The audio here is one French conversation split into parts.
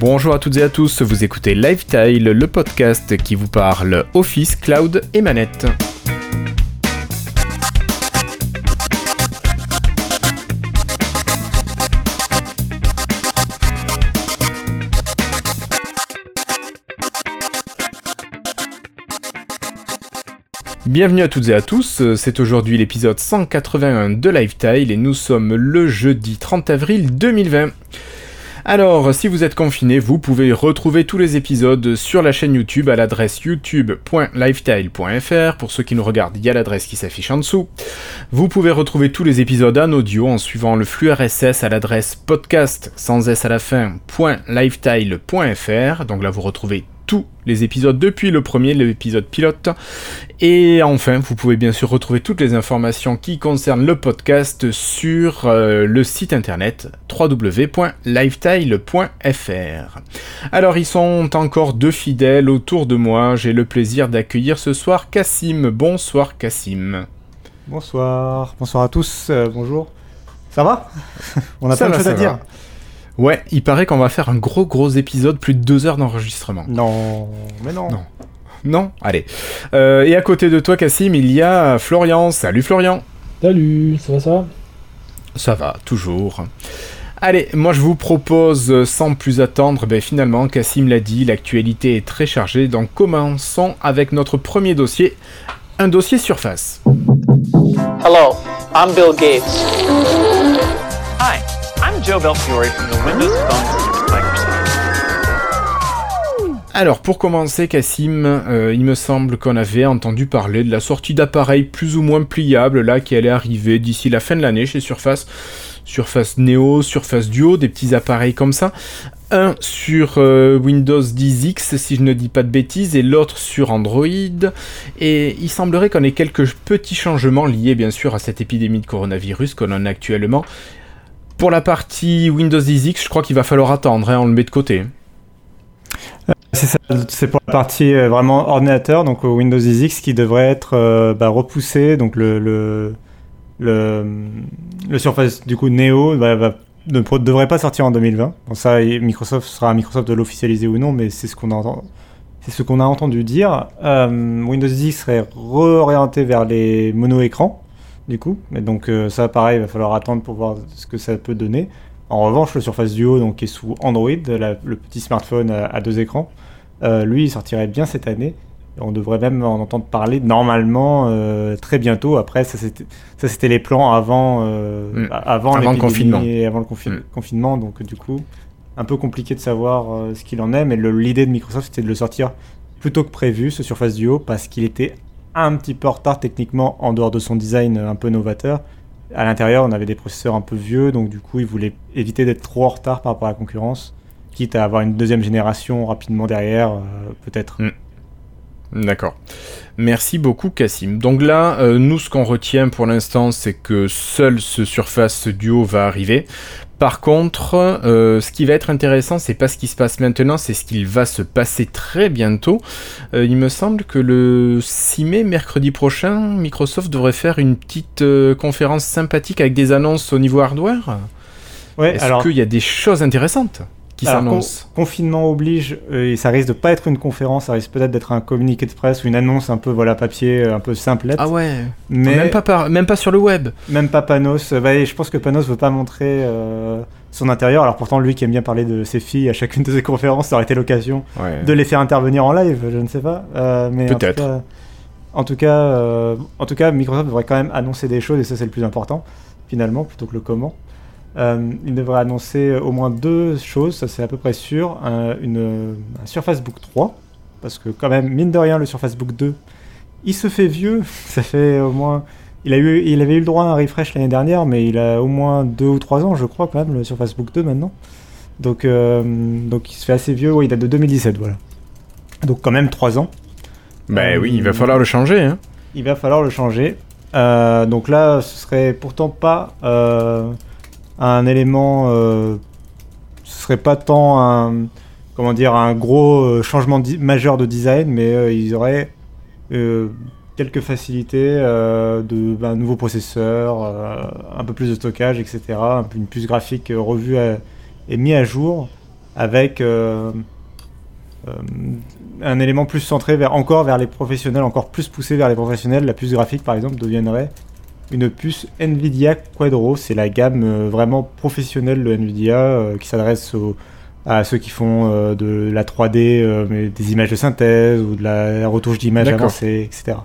Bonjour à toutes et à tous, vous écoutez Lifetile, le podcast qui vous parle Office, Cloud et Manette. Bienvenue à toutes et à tous, c'est aujourd'hui l'épisode 181 de Lifetile et nous sommes le jeudi 30 avril 2020. Alors, si vous êtes confiné, vous pouvez retrouver tous les épisodes sur la chaîne YouTube à l'adresse youtube.lifetile.fr. Pour ceux qui nous regardent, il y a l'adresse qui s'affiche en dessous. Vous pouvez retrouver tous les épisodes en audio en suivant le flux RSS à l'adresse podcast sans s à la fin .lifetile.fr. Donc là, vous retrouvez tous les épisodes depuis le premier, l'épisode pilote. Et enfin, vous pouvez bien sûr retrouver toutes les informations qui concernent le podcast sur euh, le site internet www.lifetile.fr. Alors, ils sont encore deux fidèles autour de moi. J'ai le plaisir d'accueillir ce soir Cassim. Bonsoir Cassim. Bonsoir. Bonsoir à tous. Euh, bonjour. Ça va? On a pas de choses à dire. Ouais, il paraît qu'on va faire un gros gros épisode, plus de deux heures d'enregistrement. Non, mais non. Non. Non? Allez. Euh, et à côté de toi, Cassim, il y a Florian. Salut Florian. Salut, ça va ça Ça va, toujours. Allez, moi je vous propose, sans plus attendre, ben finalement, Cassim l'a dit, l'actualité est très chargée, donc commençons avec notre premier dossier, un dossier surface. Hello, I'm Bill Gates. Hi, Alors pour commencer, Cassim, euh, il me semble qu'on avait entendu parler de la sortie d'appareils plus ou moins pliables là qui allait arriver d'ici la fin de l'année chez Surface. Surface Neo, Surface Duo, des petits appareils comme ça. Un sur euh, Windows 10X, si je ne dis pas de bêtises, et l'autre sur Android. Et il semblerait qu'on ait quelques petits changements liés bien sûr à cette épidémie de coronavirus qu'on en a actuellement. Pour la partie Windows 10X, je crois qu'il va falloir attendre, hein, on le met de côté. C'est pour la partie euh, vraiment ordinateur, donc au Windows 10X qui devrait être euh, bah, repoussé. Donc le, Surface du coup Neo bah, ne devrait pas sortir en 2020. Bon, ça, Microsoft sera à Microsoft de l'officialiser ou non, mais c'est ce qu'on a, entendu dire. Euh, Windows 10 serait réorienté vers les mono-écrans, du coup. Mais donc euh, ça, pareil, il va falloir attendre pour voir ce que ça peut donner. En revanche, le Surface Duo, donc, qui est sous Android, la- le petit smartphone à, à deux écrans, euh, lui, il sortirait bien cette année. Et on devrait même en entendre parler normalement euh, très bientôt. Après, ça c'était, les plans avant, Mm. avant, Avant le confinement. Et avant le confi- Mm. confinement. Donc, du coup, un peu compliqué de savoir ce qu'il en est. Mais l'idée de Microsoft, c'était de le sortir plus tôt que prévu, ce Surface Duo, parce qu'il était un petit peu en retard techniquement en dehors de son design un peu novateur. À l'intérieur, on avait des processeurs un peu vieux, donc du coup, ils voulaient éviter d'être trop en retard par rapport à la concurrence, quitte à avoir une deuxième génération rapidement derrière, euh, peut-être. D'accord. Merci beaucoup Cassim. Donc là, euh, nous ce qu'on retient pour l'instant, c'est que seul ce Surface Duo va arriver. Par contre, euh, ce qui va être intéressant, c'est pas ce qui se passe maintenant, c'est ce qu'il va se passer très bientôt. Euh, il me semble que le 6 mai, mercredi prochain, Microsoft devrait faire une petite conférence sympathique avec des annonces au niveau hardware. Ouais, Est-ce alors, qu'il y a des choses intéressantes? Qui con- confinement oblige, euh, et ça risque de pas être une conférence, ça risque peut-être d'être un communiqué de presse ou une annonce un peu voilà papier, euh, un peu simplette. Ah ouais mais même, pas par- même pas sur le web Même pas Panos. Euh, bah, je pense que Panos veut pas montrer euh, son intérieur. Alors pourtant, lui qui aime bien parler de ses filles à chacune de ses conférences, ça aurait été l'occasion Ouais. de les faire intervenir en live. Je ne sais pas. Euh, mais Peut-être. En tout cas, euh, en tout cas, Microsoft devrait quand même annoncer des choses et ça c'est le plus important finalement plutôt que le comment. Euh, il devrait annoncer au moins deux choses, ça c'est à peu près sûr. Un, une, un Surface Book 3, parce que quand même, mine de rien, le Surface Book 2, il se fait vieux. Ça fait au moins. Il, a eu, il avait eu le droit à un refresh l'année dernière, mais il a au moins deux ou trois ans, je crois, quand même, le Surface Book 2 maintenant. Donc, euh, donc il se fait assez vieux, ouais, il date de 2017, voilà. Donc quand même trois ans. Ben Euh, oui, il va falloir le changer. Hein. Il va falloir le changer. Euh, donc là, ce serait pourtant pas euh, un élément. euh, ce serait pas tant un. Comment dire, un gros euh, changement majeur de design, mais euh, ils auraient euh, quelques facilités de nouveaux processeurs, euh, un peu plus de stockage, etc. un Une puce graphique revue et mise à jour. avec un élément plus centré vers, encore vers les professionnels, encore plus poussé vers les professionnels. La puce graphique, par exemple, deviendrait une puce Nvidia Quadro. C'est la gamme euh, vraiment professionnelle de Nvidia euh, qui s'adresse à ceux qui font euh, de la 3D, euh, mais des images de synthèse ou de la retouche d'images D'accord. avancée, etc.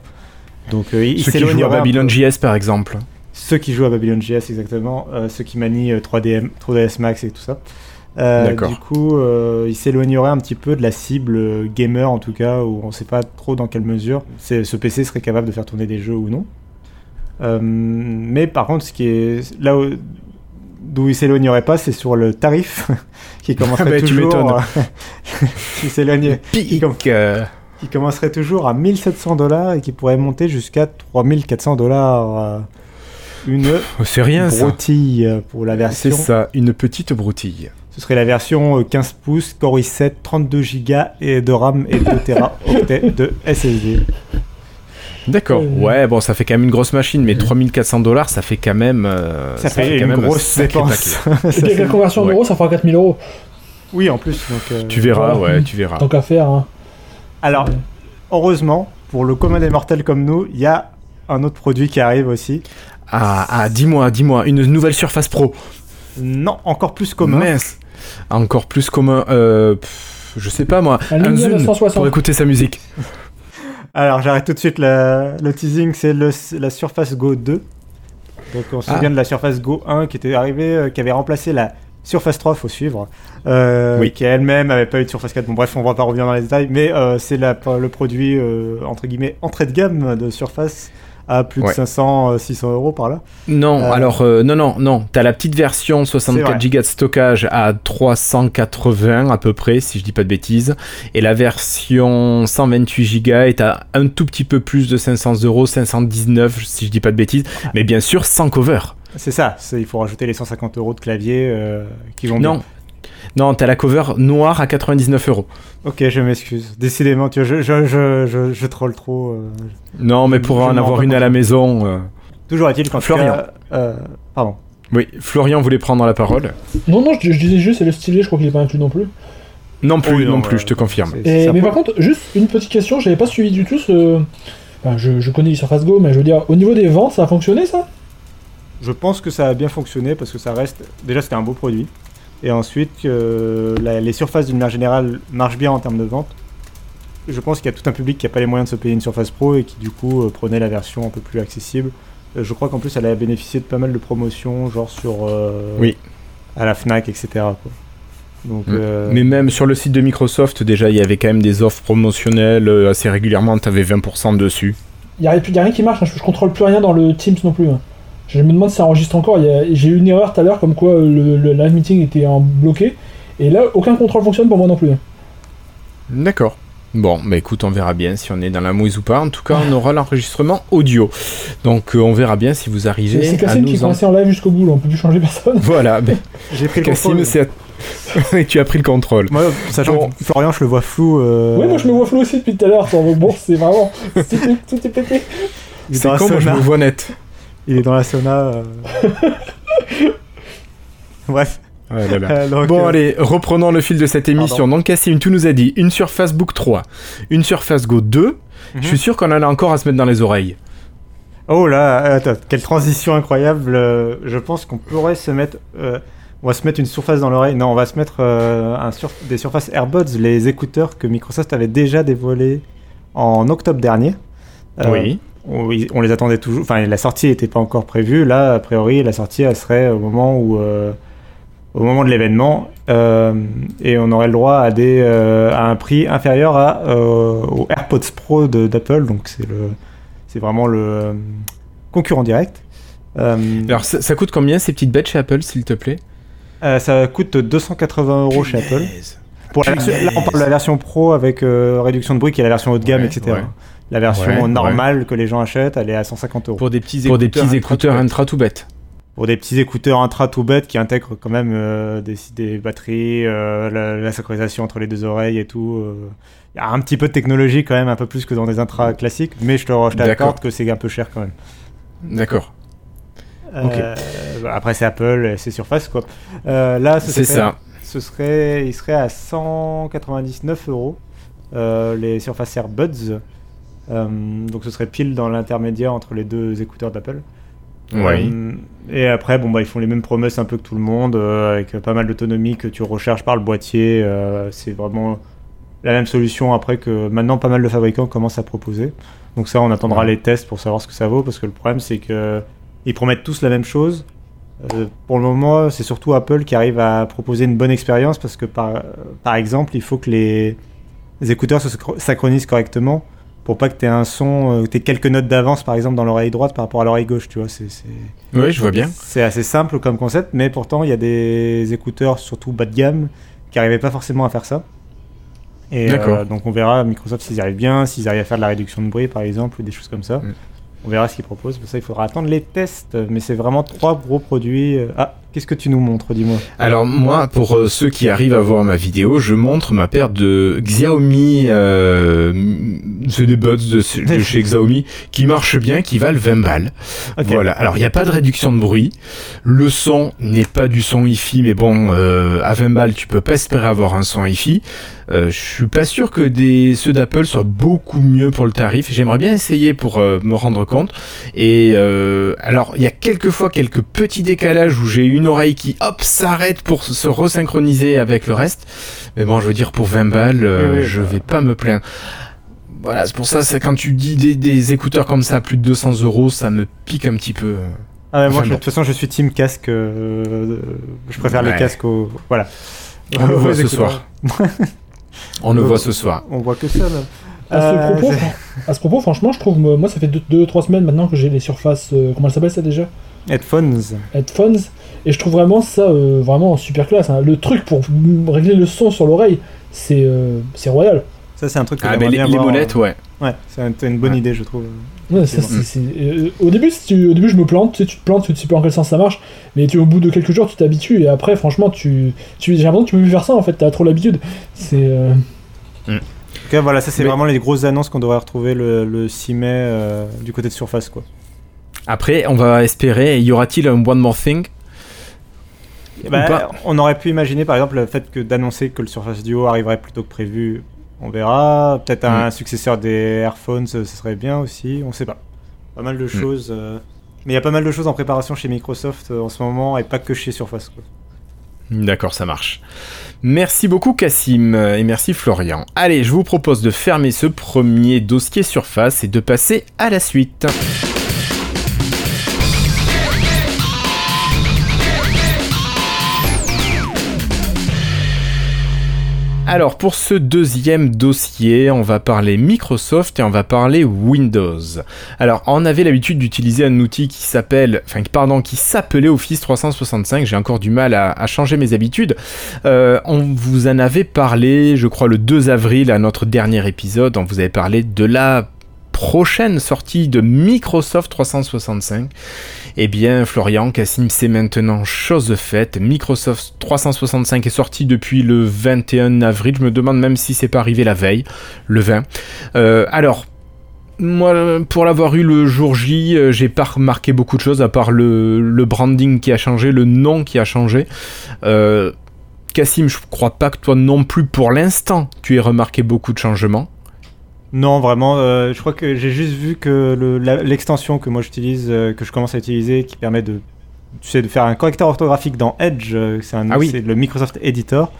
Donc, Ceux qui jouent à Babylon JS par exemple. ceux qui jouent à Babylon JS exactement, ceux qui manient euh, 3DM, 3ds Max et tout ça. Euh. Du coup, euh, il s'éloignerait un petit peu de la cible gamer en tout cas, où on ne sait pas trop dans quelle mesure ce PC serait capable de faire tourner des jeux ou non. Euh, mais par contre, ce qui est là où- d'où il s'éloignerait pas, c'est sur le tarif qui commencerait bah, tu toujours. euh, qui s'éloigne, qui, com- Pique euh, qui commencerait toujours à 1700 dollars et qui pourrait monter jusqu'à 3400 dollars. Une oh, C'est rien ça. broutille euh, pour la C'est version. ça, une petite broutille. Ce serait la version euh, 15 pouces, Core i7, 32 Go et de RAM et 2 Teraoctets de SSD. D'accord. Euh, Ouais, bon, ça fait quand même une grosse machine, mais 3400 dollars, ça fait quand même. euh, Ça, fait, quand une même un grosse dépense. Et Ça puis avec la conversion en ouais. euros, ça fera 4000 euros. Oui, en plus. Donc, euh, Tu verras, Voilà. ouais, tu verras. Tant qu'à faire. Hein. Alors, heureusement, pour le commun des mortels comme nous, il y a un autre produit qui arrive aussi. Ah, ah dis-moi, dis-moi, une nouvelle Surface Pro. Non, encore plus commun. Mince. Encore plus commun. Euh, pff, je sais pas moi. Un 960. pour écouter sa musique. Alors, j'arrête tout de suite la- le teasing, c'est la Surface Go 2. Donc, on se Ah. souvient de la Surface Go 1 qui était arrivée, euh, qui avait remplacé la Surface 3, faut suivre, euh, Oui. qui elle-même avait pas eu de Surface 4. Bon, bref, on va pas revenir dans les détails, mais euh, c'est la- le produit, euh, entre guillemets, entrée de gamme de Surface à plus Ouais. de 500, euh, 600 euros par là. Non, Euh, alors euh, non, non, non. T'as la petite version C'est 64 vrai. Go de stockage à 380 à peu près, si je dis pas de bêtises. Et la version 128 Go est à un tout petit peu plus de 500 euros, 519 si je dis pas de bêtises. Mais bien sûr sans cover. C'est ça, il faut rajouter les 150 euros de clavier euh, qui vont bien. Non. Non, t'as la cover noire à 99 euros. Ok, je m'excuse. Décidément, tu vois, je, je, je, je, je troll trop. euh. Non, mais pour en avoir une à la maison. euh, Toujours est-il qu'en tout Florian. cas, euh, pardon. Oui, Florian voulait prendre la parole. Non, non, je, je disais juste, c'est le stylet, je crois qu'il est pas inclus non plus. Non plus, Oui, non, non, plus, je te confirme. Mais par contre, juste une petite question, j'avais pas suivi du tout ce. Enfin, je, je connais Surface Go, mais je veux dire, au niveau des ventes, ça a fonctionné ça? Je pense que ça a bien fonctionné parce que ça reste. Déjà, c'était un beau produit. Et ensuite, la- les surfaces d'une manière générale marchent bien en termes de vente. Je pense qu'il y a tout un public qui n'a pas les moyens de se payer une Surface Pro et qui, du coup, euh, prenait la version un peu plus accessible. Euh, je crois qu'en plus, elle a bénéficié de pas mal de promotions, genre sur. euh, Oui. À la Fnac, etc. quoi. Donc, Mm. euh, Mais même sur le site de Microsoft, déjà, il y avait quand même des offres promotionnelles assez régulièrement. T'avais 20% dessus. Il y a, y a rien qui marche, hein, je, je contrôle plus rien dans le Teams non plus. hein. Je me demande si ça enregistre encore. J'ai eu une erreur tout à l'heure comme quoi euh, le, le live meeting était en bloqué. Et là, aucun contrôle fonctionne pour moi non plus. D'accord. Bon, bah écoute, on verra bien si on est dans la mouise ou pas. En tout cas, on aura l'enregistrement audio. Donc, euh, on verra bien si vous arrivez c'est Cassim qui est en... coincé en live jusqu'au bout, là, on peut plus changer personne. Voilà, ben, j'ai pris le Cassim, contrôle. c'est à- Et tu as pris le contrôle. Moi, sachant Bon. que Florian, je le vois flou. euh, Oui, moi je me vois flou aussi depuis tout à l'heure. Bon, c'est vraiment. Tout est, pété. C'est con, moi je me vois net. Il est dans la sauna. euh. Bref. Ouais, là, là. euh, donc, Bon, euh, allez, reprenons le fil de cette émission. Donc, Cassim, tu nous as dit une Surface Book 3, une Surface Go 2. Je suis sûr qu'on en a encore à se mettre dans les oreilles. Oh là, attends, quelle transition incroyable. euh, Je pense qu'on pourrait se mettre. euh, on va se mettre une surface dans l'oreille. Non, on va se mettre euh, un sur- des surfaces AirBuds, les écouteurs que Microsoft avait déjà dévoilés en octobre dernier. Euh, oui. On, les attendait toujours. Enfin, la sortie n'était pas encore prévue. Là, a priori, la sortie, elle serait au moment où, euh, au moment de l'événement, euh, et on aurait le droit à des, euh, à un prix inférieur à euh, aux AirPods Pro de- d'Apple. Donc c'est le, c'est vraiment le concurrent direct. Euh, Alors, ça, ça coûte combien ces petites bêtes chez Apple, s'il te plaît? Euh, ça coûte 280 euros chez Apple. Pour la version- là, on parle de la version Pro avec euh, réduction de bruit, qui est la version haut de gamme, Ouais, etc. ouais. La version Ouais, ouais. normale que les gens achètent, elle est à 150 euros. Pour des petits Pour écouteurs, des petits écouteurs écouteurs intra tout bêtes. pour des petits écouteurs intra tout bêtes qui intègrent quand même euh, des, des batteries, euh, la, la synchronisation entre les deux oreilles et tout. euh. Il y a un petit peu de technologie quand même, un peu plus que dans des intra classiques, mais je te t'accorde que c'est un peu cher quand même. D'accord. Euh, bah, après c'est Apple, et c'est Surface quoi. Euh, là, ce C'est serait ça. ce serait, il serait à 199 euros euh, les Surface Airbuds. Euh, donc ce serait pile dans l'intermédiaire entre les deux écouteurs d'Apple. Ouais. Euh, et après, bon, bah, ils font les mêmes promesses un peu que tout le monde, euh, avec pas mal d'autonomie que tu recharges par le boîtier. euh, c'est vraiment la même solution après que maintenant pas mal de fabricants commencent à proposer. Donc ça, on attendra Ouais. les tests pour savoir ce que ça vaut, parce que le problème, c'est que ils promettent tous la même chose. Euh, pour le moment, c'est surtout Apple qui arrive à proposer une bonne expérience, parce que par, par exemple, il faut que les, les écouteurs se synchro- synchronisent correctement pour pas que tu aies un son, tu aies quelques notes d'avance par exemple dans l'oreille droite par rapport à l'oreille gauche, tu vois. C'est. Oui, je vois bien. C'est assez simple comme concept, mais pourtant il y a des écouteurs, surtout bas de gamme, qui n'arrivaient pas forcément à faire ça. Et D'accord. euh, donc on verra Microsoft s'ils y arrivent bien, s'ils arrivent à faire de la réduction de bruit par exemple, ou des choses comme ça. Mm. On verra ce qu'ils proposent. Pour ça, il faudra attendre les tests. Mais c'est vraiment trois gros produits. euh, Ah, qu'est-ce que tu nous montres, dis-moi Alors moi, pour euh, ceux qui arrivent à voir ma vidéo, je montre ma paire de Xiaomi, euh, c'est des buds de, de chez Xiaomi qui marchent bien, qui valent 20 balles. Voilà. Alors il n'y a pas de réduction de bruit. Le son n'est pas du son hi-fi, mais bon, euh, à 20 balles, tu peux pas espérer avoir un son hi-fi. Euh, je suis pas sûr que des ceux d'Apple soient beaucoup mieux pour le tarif. J'aimerais bien essayer pour euh, me rendre compte. Et euh, alors, il y a quelques fois quelques petits décalages où j'ai une oreille qui hop s'arrête pour se resynchroniser avec le reste. Mais bon, je veux dire pour 20 balles, euh, Oui, je vais pas me plaindre. Voilà, c'est pour ça, c'est quand tu dis des, des écouteurs comme ça à plus de 200 euros, ça me pique un petit peu. Ah ouais, moi, je- de toute façon, je suis team casque. euh, je préfère Ouais. les casques au. Voilà. On le voit ce soir. On le voit ce soir. On voit que ça, là. À ce, Euh, propos, à ce propos, franchement, je trouve, moi, ça fait 2-3 semaines maintenant que j'ai les surfaces, euh, comment elle s'appelle ça déjà? Headphones. Headphones, et je trouve vraiment ça euh, vraiment super classe. hein. Le truc pour mm, régler le son sur l'oreille, c'est euh, c'est royal. Ça, c'est un truc que Ah, mais les, bien les monettes, euh, ouais. Ouais, c'est un- c'est une bonne Ouais. idée, je trouve. Ouais, ça, euh, au, début, si tu- au début, je me plante, tu sais, tu te plantes, tu sais pas en quel sens ça marche, mais tu, au bout de quelques jours, tu t'habitues, et après, franchement, tu, tu, j'ai l'impression que tu peux plus faire ça en fait, t'as trop l'habitude. C'est. euh, En tout cas, voilà, ça, c'est Mais- vraiment les grosses annonces qu'on devrait retrouver le, le 6 mai euh, du côté de Surface, quoi. Après, on va espérer, y aura-t-il un One More Thing? Bah, on aurait pu imaginer, par exemple, le fait que d'annoncer que le Surface Duo arriverait plus tôt que prévu. On verra. Peut-être un successeur des Airphones, ce serait bien aussi. On sait pas. Pas mal de choses. euh, Mais il y a pas mal de choses en préparation chez Microsoft euh, en ce moment et pas que chez Surface. Quoi. D'accord, ça marche. Merci beaucoup Cassim euh, et merci Florian. Allez, je vous propose de fermer ce premier dossier surface et de passer à la suite. Alors pour ce deuxième dossier, on va parler Microsoft et on va parler Windows. Alors on avait l'habitude d'utiliser un outil qui s'appelle, enfin pardon, qui s'appelait Office 365. J'ai encore du mal à, changer mes habitudes. Euh, on vous en avait parlé, je crois le 2 avril à notre dernier épisode. On vous avait parlé de la prochaine sortie de Microsoft 365. Eh bien, Florian, Cassim, c'est maintenant chose faite. Microsoft 365 est sorti depuis le 21 avril. Je me demande même si c'est pas arrivé la veille, le 20. Euh, alors, moi, pour l'avoir eu le jour J, euh, j'ai pas remarqué beaucoup de choses à part le, branding qui a changé, le nom qui a changé. Euh, Cassim, je crois pas que toi non plus, pour l'instant, tu aies remarqué beaucoup de changements. Non, vraiment, euh, je crois que j'ai juste vu que le- l'extension que moi j'utilise, euh, que je commence à utiliser, qui permet de, tu sais, de faire un correcteur orthographique dans Edge, euh, c'est un- Ah oui. le Microsoft Editor,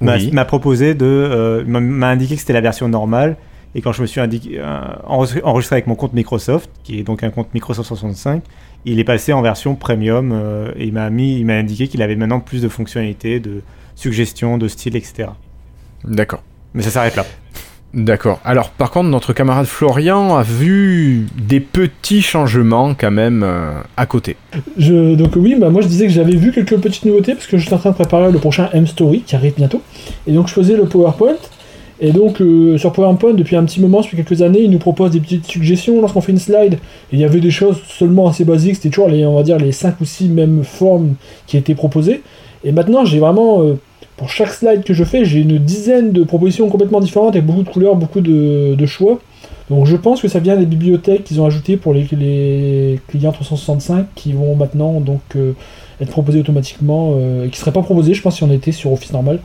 m'a Oui. proposé de, m'a- indiqué que c'était la version normale. Et quand je me suis indiqué, enregistré, avec mon compte Microsoft, qui est donc un compte Microsoft 65, il est passé en version premium et il m'a mis, il m'a indiqué qu'il avait maintenant plus de fonctionnalités, de suggestions, de style, etc. D'accord. Mais ça s'arrête là. D'accord. Alors, par contre, notre camarade Florian a vu des petits changements quand même euh, à côté. Je, donc oui, bah, moi je disais que j'avais vu quelques petites nouveautés parce que je suis en train de préparer le prochain M-Story qui arrive bientôt. Et donc je faisais le PowerPoint. Et donc euh, sur PowerPoint, depuis un petit moment, depuis quelques années, il nous propose des petites suggestions lorsqu'on fait une slide. Il y avait des choses seulement assez basiques, c'était toujours les, on va dire, les 5 ou 6 mêmes formes qui étaient proposées. Et maintenant, j'ai vraiment, euh, pour chaque slide que je fais, j'ai une dizaine de propositions complètement différentes avec beaucoup de couleurs, beaucoup de, de choix. Donc je pense que ça vient des bibliothèques qu'ils ont ajoutées pour les, les clients 365 qui vont maintenant donc euh, être proposés automatiquement euh, et qui seraient pas proposés, je pense, si on était sur Office normal.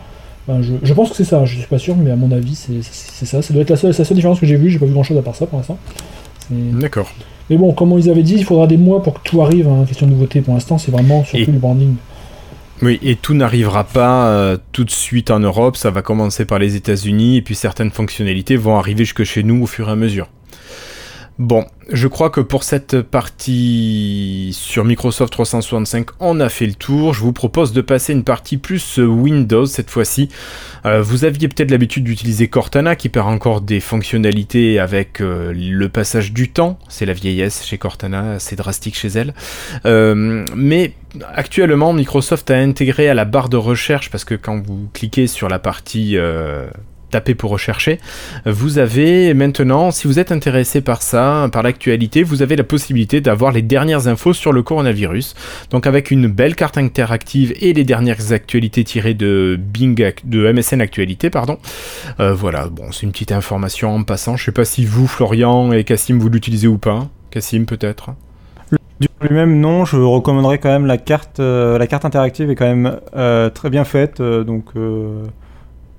Ben, je, je pense que c'est ça, je suis pas sûr, mais à mon avis, c'est ça. Ça doit être la seule, c'est la seule différence que j'ai vue, j'ai pas vu grand chose à part ça pour l'instant. D'accord. Mais bon, comme ils avaient dit, il faudra des mois pour que tout arrive, hein, question de nouveauté pour l'instant, c'est vraiment surtout Et- le branding. Oui, et tout n'arrivera pas euh, tout de suite en Europe, ça va commencer par les États-Unis, et puis certaines fonctionnalités vont arriver jusque chez nous au fur et à mesure. Bon, je crois que pour cette partie sur Microsoft 365, on a fait le tour. Je vous propose de passer une partie plus euh, Windows cette fois-ci. Euh, vous aviez peut-être l'habitude d'utiliser Cortana qui perd encore des fonctionnalités avec le passage du temps. C'est la vieillesse chez Cortana, c'est drastique chez elle. Mais actuellement, Microsoft a intégré à la barre de recherche, parce que quand vous cliquez sur la partie euh, taper pour rechercher, vous avez maintenant, si vous êtes intéressé par ça, par l'actualité, vous avez la possibilité d'avoir les dernières infos sur le coronavirus. Donc avec une belle carte interactive et les dernières actualités tirées de Bing, de MSN Actualité, pardon. Euh, voilà, bon, c'est une petite information en passant. Je sais pas si vous, Florian et Cassim, vous l'utilisez ou pas. Cassim, peut-être. Du lui-même, non, je recommanderais quand même la carte. euh, la carte interactive est quand même euh, très bien faite, euh, donc euh,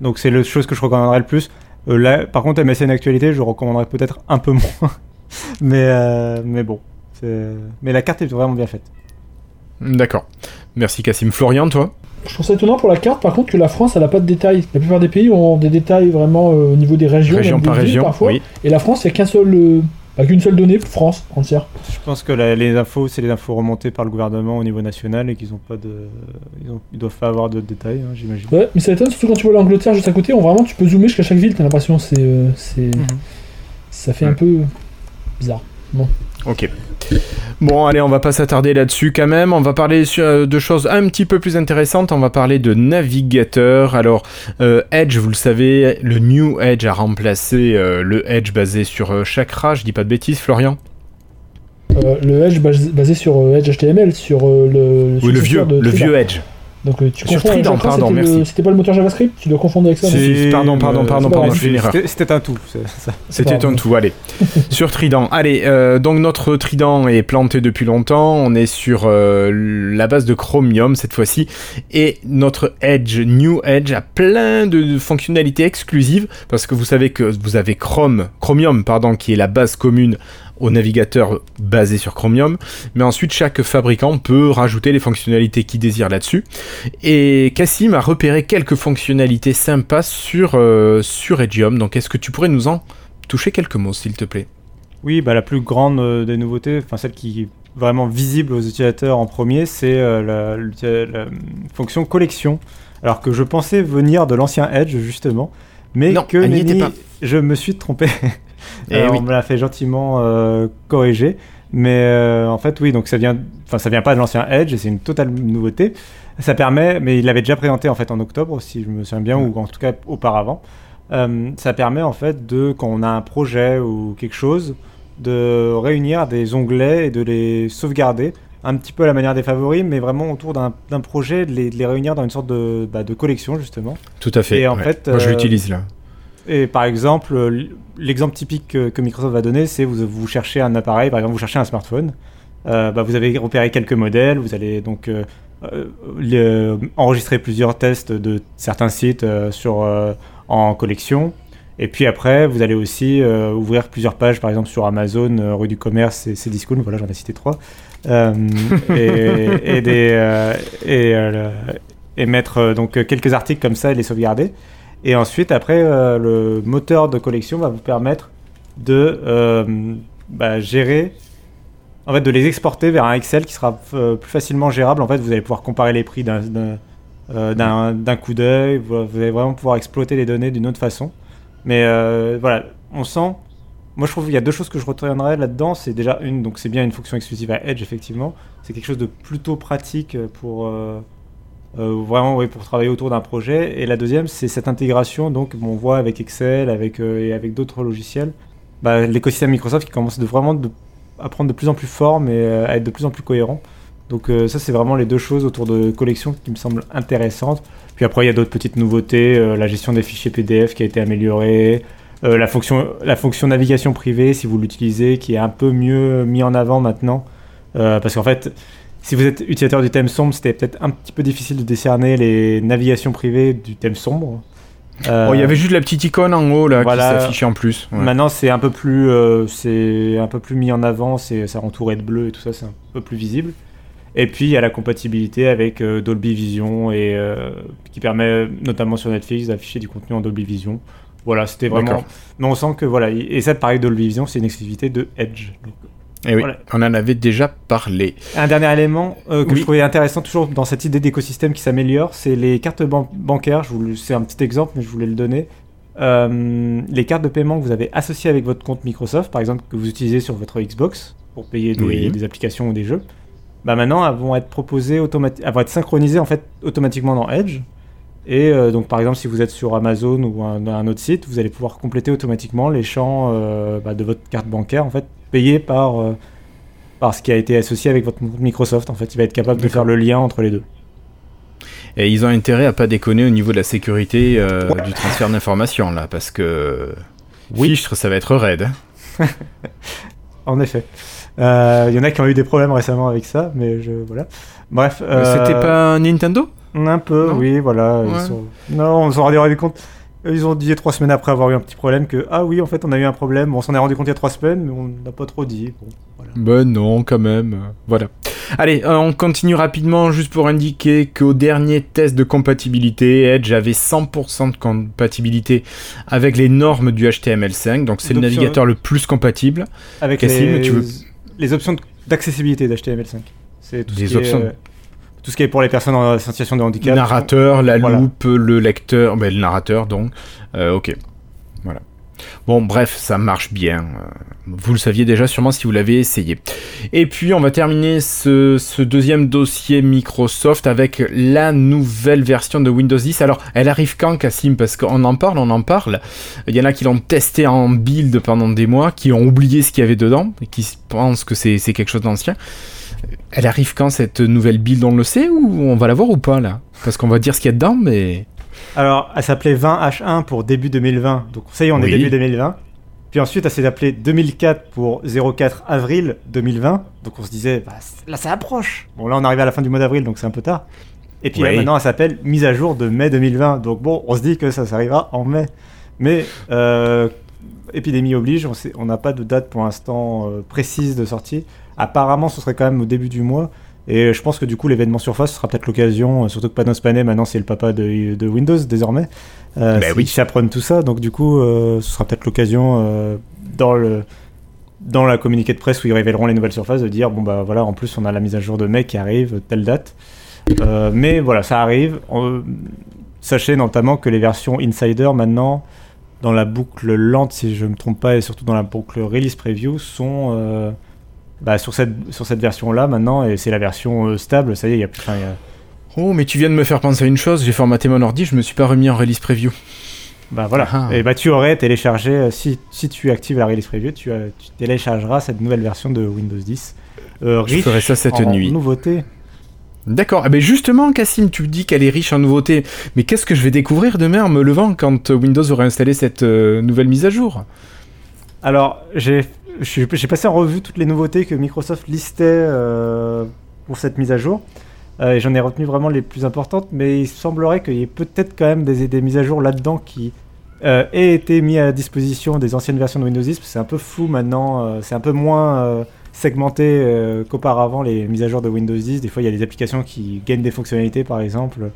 donc c'est la chose que je recommanderais le plus. Euh, là, par contre, MSN Actualité, je recommanderais peut-être un peu moins, mais euh, mais bon, mais la carte est vraiment bien faite. D'accord. Merci Cassim. Florian, toi? Je trouve ça étonnant pour la carte, par contre, que la France, elle a pas de détails. La plupart des pays ont des détails vraiment euh, au niveau des régions, Région même des par villes, région, parfois. oui. Et la France, il n'y a qu'un seul, bah, qu'une seule donnée, France entière. Je pense que la- les infos, c'est les infos remontées par le gouvernement au niveau national et qu'ils ont pas de, ils, ont- ils doivent pas avoir de détails, hein, j'imagine. Ouais, mais ça étonne, surtout quand tu vois l'Angleterre juste à côté, on vraiment tu peux zoomer jusqu'à chaque ville, t'as l'impression, c'est, euh, c'est, Mhm. ça fait un peu bizarre. Ok. Bon, allez, on va pas s'attarder là-dessus quand même. On va parler euh, de choses un petit peu plus intéressantes. On va parler de navigateur. Alors, euh, Edge, vous le savez, le New Edge a remplacé euh, le Edge basé sur euh, Chakra. Je dis pas de bêtises, Florian? Le Edge basé, basé sur Edge HTML, sur le, Oui, le vieux, successeur de le Trident. vieux Edge. Donc euh, tu Sur confonds Trident, pardon, merci. C'était pas le moteur JavaScript, tu dois confondre avec ça. pardon, pardon, pardon, pardon, c'était- je fais une erreur. C'était un tout. c'est ça. C'était Pardon. un tout, allez. sur Trident. Allez, euh, donc notre Trident est planté depuis longtemps. On est sur euh, la base de Chromium cette fois-ci. Et notre Edge, New Edge, a plein de fonctionnalités exclusives. Parce que vous savez que vous avez Chrome, Chromium, pardon, qui est la base commune au navigateur basé sur Chromium, mais ensuite chaque fabricant peut rajouter les fonctionnalités qu'il désire là-dessus. Et Cassim a repéré quelques fonctionnalités sympas sur, euh, sur Edgeium, donc est-ce que tu pourrais nous en toucher quelques mots, s'il te plaît? Oui, bah, la plus grande euh, des nouveautés, enfin celle qui est vraiment visible aux utilisateurs en premier, c'est euh, la, hum, fonction collection. Alors que je pensais venir de l'ancien Edge justement, mais Non, que nenni, pas. je me suis trompé. Eh Euh, oui. On me l'a fait gentiment euh, corriger, mais euh, en fait oui, donc ça vient, enfin ça vient pas de l'ancien Edge, et c'est une totale nouveauté. Ça permet, mais il l'avait déjà présenté en fait en octobre, si je me souviens bien, ou en tout cas auparavant. Euh, ça permet en fait de, quand on a un projet ou quelque chose, de réunir des onglets et de les sauvegarder, un petit peu à la manière des favoris, mais vraiment autour d'un projet, de les, de les réunir dans une sorte de, bah, de collection justement. Tout à fait. Et en ouais. fait, Moi, je euh, l'utilise là. Et par exemple, euh, l'exemple typique que, Microsoft va donner, c'est vous, vous cherchez un appareil, par exemple vous cherchez un smartphone, Euh, bah, vous avez repéré quelques modèles, vous allez donc euh, enregistrer plusieurs tests de certains sites sur, en collection. Et puis après, vous allez aussi ouvrir plusieurs pages, par exemple sur Amazon, rue du commerce et Cdiscount, voilà, j'en ai cité trois. Et, mettre donc quelques articles comme ça et les sauvegarder. Et ensuite, après, euh, le moteur de collection va vous permettre de euh, bah, gérer, en fait, de les exporter vers un Excel qui sera euh, plus facilement gérable. En fait, vous allez pouvoir comparer les prix d'un coup d'œil. Vous, vous allez vraiment pouvoir exploiter les données d'une autre façon. Mais voilà, on sent. Moi, je trouve qu'il y a deux choses que je retiendrai là-dedans. C'est déjà une, donc c'est bien une fonction exclusive à Edge, effectivement. C'est quelque chose de plutôt pratique pour. Euh, vraiment pour travailler autour d'un projet. Et la deuxième, c'est cette intégration donc on voit avec Excel, avec euh, et avec d'autres logiciels, bah, l'écosystème Microsoft qui commence de vraiment à prendre de plus en plus forme et euh, à être de plus en plus cohérent. Donc ça, c'est vraiment les deux choses autour de collection qui me semblent intéressantes. Puis après, il y a d'autres petites nouveautés, la gestion des fichiers PDF qui a été améliorée, la, fonction, la fonction navigation privée, si vous l'utilisez, qui est un peu mieux mis en avant maintenant. Parce qu'en fait, si vous êtes utilisateur du thème sombre, c'était peut-être un petit peu difficile de décerner les navigations privées du thème sombre. Oh, il y avait juste la petite icône en haut là voilà. qui s'affichait en plus. Ouais. Maintenant, c'est un peu plus, euh, c'est un peu plus mis en avant. C'est ça entouré de bleu et tout ça, c'est un peu plus visible. Et puis il y a la compatibilité avec euh, Dolby Vision et euh, qui permet notamment sur Netflix d'afficher du contenu en Dolby Vision. Voilà, c'était vraiment. Mais on sent que voilà, et ça, pareil, Dolby Vision, c'est une exclusivité de Edge. Donc, Eh oui, Voilà. on en avait déjà parlé. Un dernier élément euh, que Oui. je trouvais intéressant toujours dans cette idée d'écosystème qui s'améliore, c'est les cartes ban- bancaires. C'est un petit exemple, mais je voulais le donner. Euh, les cartes de paiement que vous avez associées avec votre compte Microsoft, par exemple, que vous utilisez sur votre Xbox pour payer des, Oui. des applications ou des jeux, bah maintenant elles vont être proposées elles vont être synchronisées en fait automatiquement dans Edge. Et euh, donc par exemple si vous êtes sur Amazon ou un, un autre site, vous allez pouvoir compléter automatiquement les champs euh, bah, de votre carte bancaire en fait payés par euh, par ce qui a été associé avec votre Microsoft. En fait, il va être capable de faire le lien entre les deux. Et ils ont intérêt à pas déconner au niveau de la sécurité euh, du transfert d'informations là, parce que Oui. Fichtre, ça va être raide. hein. En effet. Euh, Il y en a qui ont eu des problèmes récemment avec ça, mais je voilà. Bref. euh, C'était pas Nintendo? Un peu, Non? oui, voilà. ils Ouais. sont- Non, on s'en rendu compte. Eux, Ils ont dit trois semaines après avoir eu un petit problème que ah oui en fait on a eu un problème. On s'en est rendu compte il y a trois semaines mais on n'a pas trop dit. Bon, voilà. Ben non, quand même. euh, Voilà. Allez, euh, on continue rapidement juste pour indiquer qu'au dernier test de compatibilité, Edge avait 100% de compatibilité avec les normes du HTML5, donc c'est le navigateur le plus compatible. Avec Cassim, les, tu veux- les options d'accessibilité d'HTML5. C'est tout, ce Des est, options. euh, tout ce qui est pour les personnes en situation de handicap. narrateur, la Voilà. loupe, le lecteur, ben, le narrateur donc. Euh, ok. Voilà. Bon, bref, ça marche bien. Euh, Vous le saviez déjà sûrement si vous l'avez essayé. Et puis, on va terminer ce, ce deuxième dossier Microsoft avec la nouvelle version de Windows 10. Alors, elle arrive quand, Cassim? Parce qu'on en parle, on en parle. Il y en a qui l'ont testé en build pendant des mois, qui ont oublié ce qu'il y avait dedans, et qui pensent que c'est quelque chose d'ancien. Elle arrive quand cette nouvelle build On le sait ou on va la voir ou pas là? Parce qu'on va dire ce qu'il y a dedans, mais. Alors, elle s'appelait 20H1 pour début 2020. Donc, ça y est, on Oui. est début 2020. Puis ensuite, elle s'est appelée 2004 pour 04 avril 2020. Donc, on se disait, bah, là, ça approche. Bon, là, on arrive à la fin du mois d'avril, donc c'est un peu tard. Et puis là, maintenant, elle s'appelle mise à jour de mai 2020. Donc, bon, on se dit que ça, ça arrivera en mai. Mais, euh, épidémie oblige, on n'a pas de date pour l'instant euh, précise de sortie. Apparemment, ce serait quand même au début du mois. Et je pense que du coup, l'événement Surface sera peut-être l'occasion, euh, surtout que Panos Panay, maintenant, c'est le papa de, de Windows désormais. Euh, Ben oui. Il chaperonne tout ça, donc du coup, euh, ce sera peut-être l'occasion euh, dans le dans la communiqué de presse où ils révéleront les nouvelles surfaces de dire bon bah voilà en plus on a la mise à jour de mai qui arrive telle date mais voilà ça arrive On- sachez notamment que les versions insider maintenant dans la boucle lente si je me trompe pas et surtout dans la boucle release preview sont bah, sur cette sur cette version là maintenant et c'est la version euh, stable ça y est il y a plus enfin, il y a- Oh, mais tu viens de me faire penser à une chose, j'ai formaté mon ordi, je me suis pas remis en release preview. Bah voilà. Ah. Et bah tu aurais téléchargé, euh, si, si tu actives la release preview, tu, euh, tu téléchargeras cette nouvelle version de Windows 10. Euh, Je riche ferai ça cette en nuit. D'accord, eh ben justement, Cassim, tu dis qu'elle est riche en nouveautés, mais qu'est-ce que je vais découvrir demain en me levant quand Windows aura installé cette euh, nouvelle mise à jour? Alors, j'ai je j'ai passé en revue toutes les nouveautés que Microsoft listait euh, pour cette mise à jour. Euh, et j'en ai retenu vraiment les plus importantes, mais il semblerait qu'il y ait peut-être quand même des, mises à jour là-dedans qui euh, aient été mis à disposition des anciennes versions de Windows 10. parce que C'est un peu flou maintenant, c'est un peu moins segmenté qu'auparavant les mises à jour de Windows 10. Des fois, il y a des applications qui gagnent des fonctionnalités, par exemple,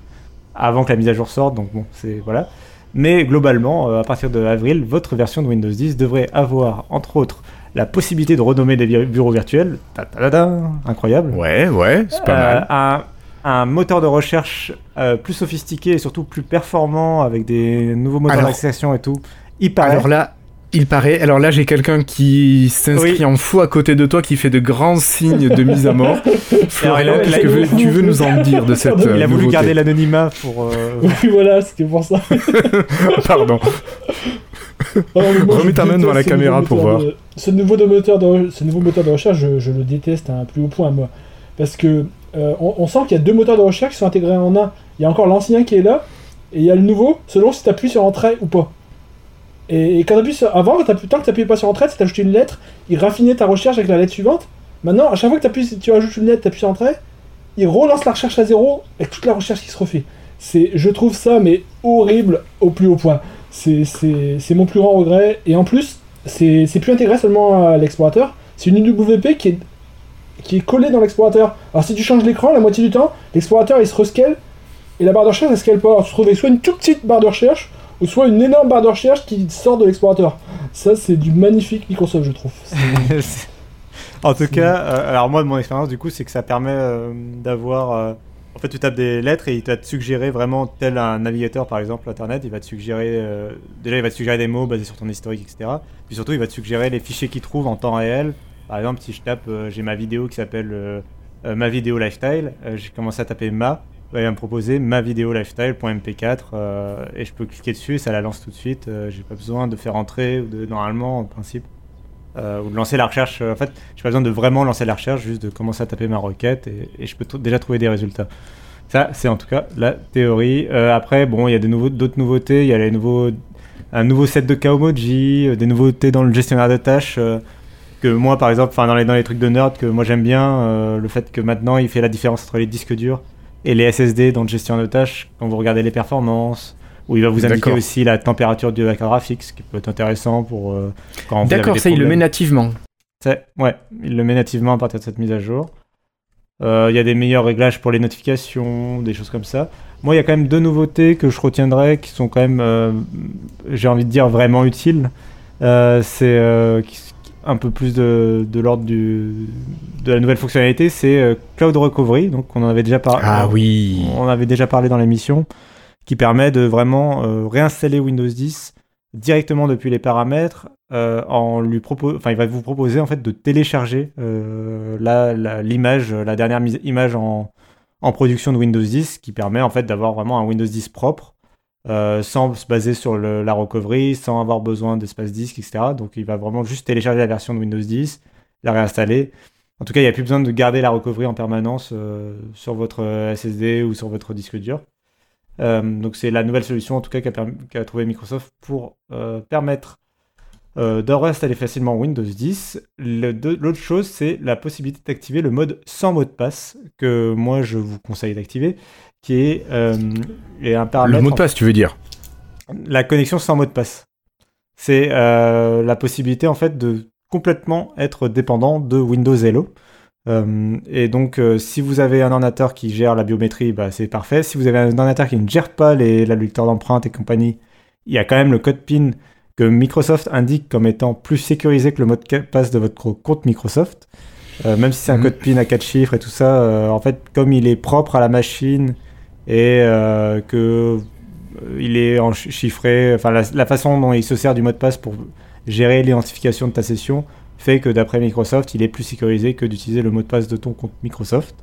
avant que la mise à jour sorte. Donc bon, c'est voilà. Mais globalement, à partir de avril, votre version de Windows 10 devrait avoir, entre autres, la possibilité de renommer des bureaux virtuels. Ta -ta -ta -ta, incroyable. Ouais, ouais, c'est pas Euh, mal. un, un moteur de recherche euh, plus sophistiqué et surtout plus performant avec des nouveaux moteurs d'accession et tout. Il paraît. Alors là, il paraît. Alors là, j'ai quelqu'un qui s'inscrit Oui. en fou à côté de toi, qui fait de grands signes de mise à mort. Florian, qu'est-ce que veux- tu veux nous en dire de cette Il euh, il a voulu nouveauté garder l'anonymat pour. euh, Oui, voilà, c'était pour ça. Pardon. Moi, Remets ta main devant la caméra pour voir. de- ce, nouveau de moteur de, ce nouveau moteur de recherche, je, je le déteste à un plus haut point, moi. Parce que euh, on, on sent qu'il y a deux moteurs de recherche qui sont intégrés en un. Il y a encore l'ancien qui est là, et il y a le nouveau, selon si tu appuies sur Entrée ou pas. Et, et quand t'appuies sur- avant, quand tant que t'appuyais pas sur entrée, c'est ajouté une lettre, il raffinait ta recherche avec la lettre suivante. Maintenant, à chaque fois que t'appuies, tu rajoutes une lettre, t'appuies sur entrée, il relance la recherche à zéro avec toute la recherche qui se refait. C'est, je trouve ça mais horrible au plus haut point. C'est, c'est, c'est mon plus grand regret. Et en plus, c'est, c'est plus intégré seulement à l'explorateur. C'est une UWP qui est, qui est collée dans l'explorateur. Alors si tu changes l'écran, la moitié du temps, l'explorateur il se rescale et la barre de recherche elle scale pas. Alors tu trouves soit une toute petite barre de recherche ou soit une énorme barre de recherche qui sort de l'explorateur. Ça c'est du magnifique Microsoft je trouve. En tout cas, euh, alors moi de mon expérience du coup, c'est que ça permet euh, d'avoir. euh, fait, tu tapes des lettres et il va te suggérer vraiment tel un navigateur par exemple internet. Il va te suggérer euh, déjà il va te suggérer des mots basés sur ton historique, etc. Puis surtout il va te suggérer les fichiers qu'il trouve en temps réel. Par exemple, si je tape, euh, j'ai ma vidéo qui s'appelle euh, ma vidéo lifestyle. j'ai commencé à taper ma. bah, Il va me proposer ma vidéo lifestyle.mp4 euh, et je peux cliquer dessus et ça la lance tout de suite. J'ai pas besoin de faire entrer de normalement en principe euh, ou de lancer la recherche. euh, En fait, j'ai pas besoin de vraiment lancer la recherche, juste de commencer à taper ma requête et, je peux déjà trouver des résultats. Ça, c'est en tout cas la théorie. Euh, après, bon, il y a d'autres nouveautés. Il y a les nouveaux, un nouveau set de Kaomoji, euh, des nouveautés dans le gestionnaire de tâches. euh, que moi, par exemple, dans les, dans les trucs de nerd que moi j'aime bien, le fait que maintenant il fait la différence entre les disques durs et les SSD dans le gestionnaire de tâches quand vous regardez les performances. Où il va vous indiquer aussi la température de la carte graphique, ce qui peut être intéressant pour euh, quand D'accord, ça il le met nativement. C'est- Ouais, il le met nativement à partir de cette mise à jour. Euh, Il y a des meilleurs réglages pour les notifications, des choses comme ça. Moi, il y a quand même deux nouveautés que je retiendrai qui sont quand même, euh, j'ai envie de dire, vraiment utiles. Euh, c'est euh, un peu plus de, de l'ordre du- de la nouvelle fonctionnalité, c'est euh, Cloud Recovery. Donc, on en avait déjà parlé. Ah oui. On avait déjà parlé dans l'émission, qui permet de vraiment euh, réinstaller Windows 10 directement depuis les paramètres. euh, en lui propo- enfin, il va vous proposer en fait de télécharger euh, l'image, la, dernière image en, production de Windows 10, qui permet en fait d'avoir vraiment un Windows 10 propre. sans se baser sur la recovery, sans avoir besoin d'espace disque, etc. Donc il va vraiment juste télécharger la version de Windows 10, la réinstaller. En tout cas, il n'y a plus besoin de garder la recovery en permanence sur votre SSD ou sur votre disque dur. Euh, donc c'est la nouvelle solution en tout cas qu'a trouvé Microsoft pour euh, permettre euh, de réinstaller facilement Windows 10. Le- de- L'autre chose, c'est la possibilité d'activer le mode sans mot de passe que moi je vous conseille d'activer, qui est, euh, est un Le paramètre mot de passe, tu veux dire? La connexion sans mot de passe. C'est euh, la possibilité en fait de complètement être dépendant de Windows Hello. Euh, et donc, euh, si vous avez un ordinateur qui gère la biométrie, bah, c'est parfait. Si vous avez un ordinateur qui ne gère pas les, la lecteur d'empreintes et compagnie, il y a quand même le code PIN que Microsoft indique comme étant plus sécurisé que le mot de passe de votre compte Microsoft. Euh, même si c'est un Mhm. code PIN à 4 chiffres et tout ça, en fait, comme il est propre à la machine et que il est en chiffré, enfin la, la façon dont il se sert du mot de passe pour gérer l'identification de ta session fait que d'après Microsoft, il est plus sécurisé que d'utiliser le mot de passe de ton compte Microsoft.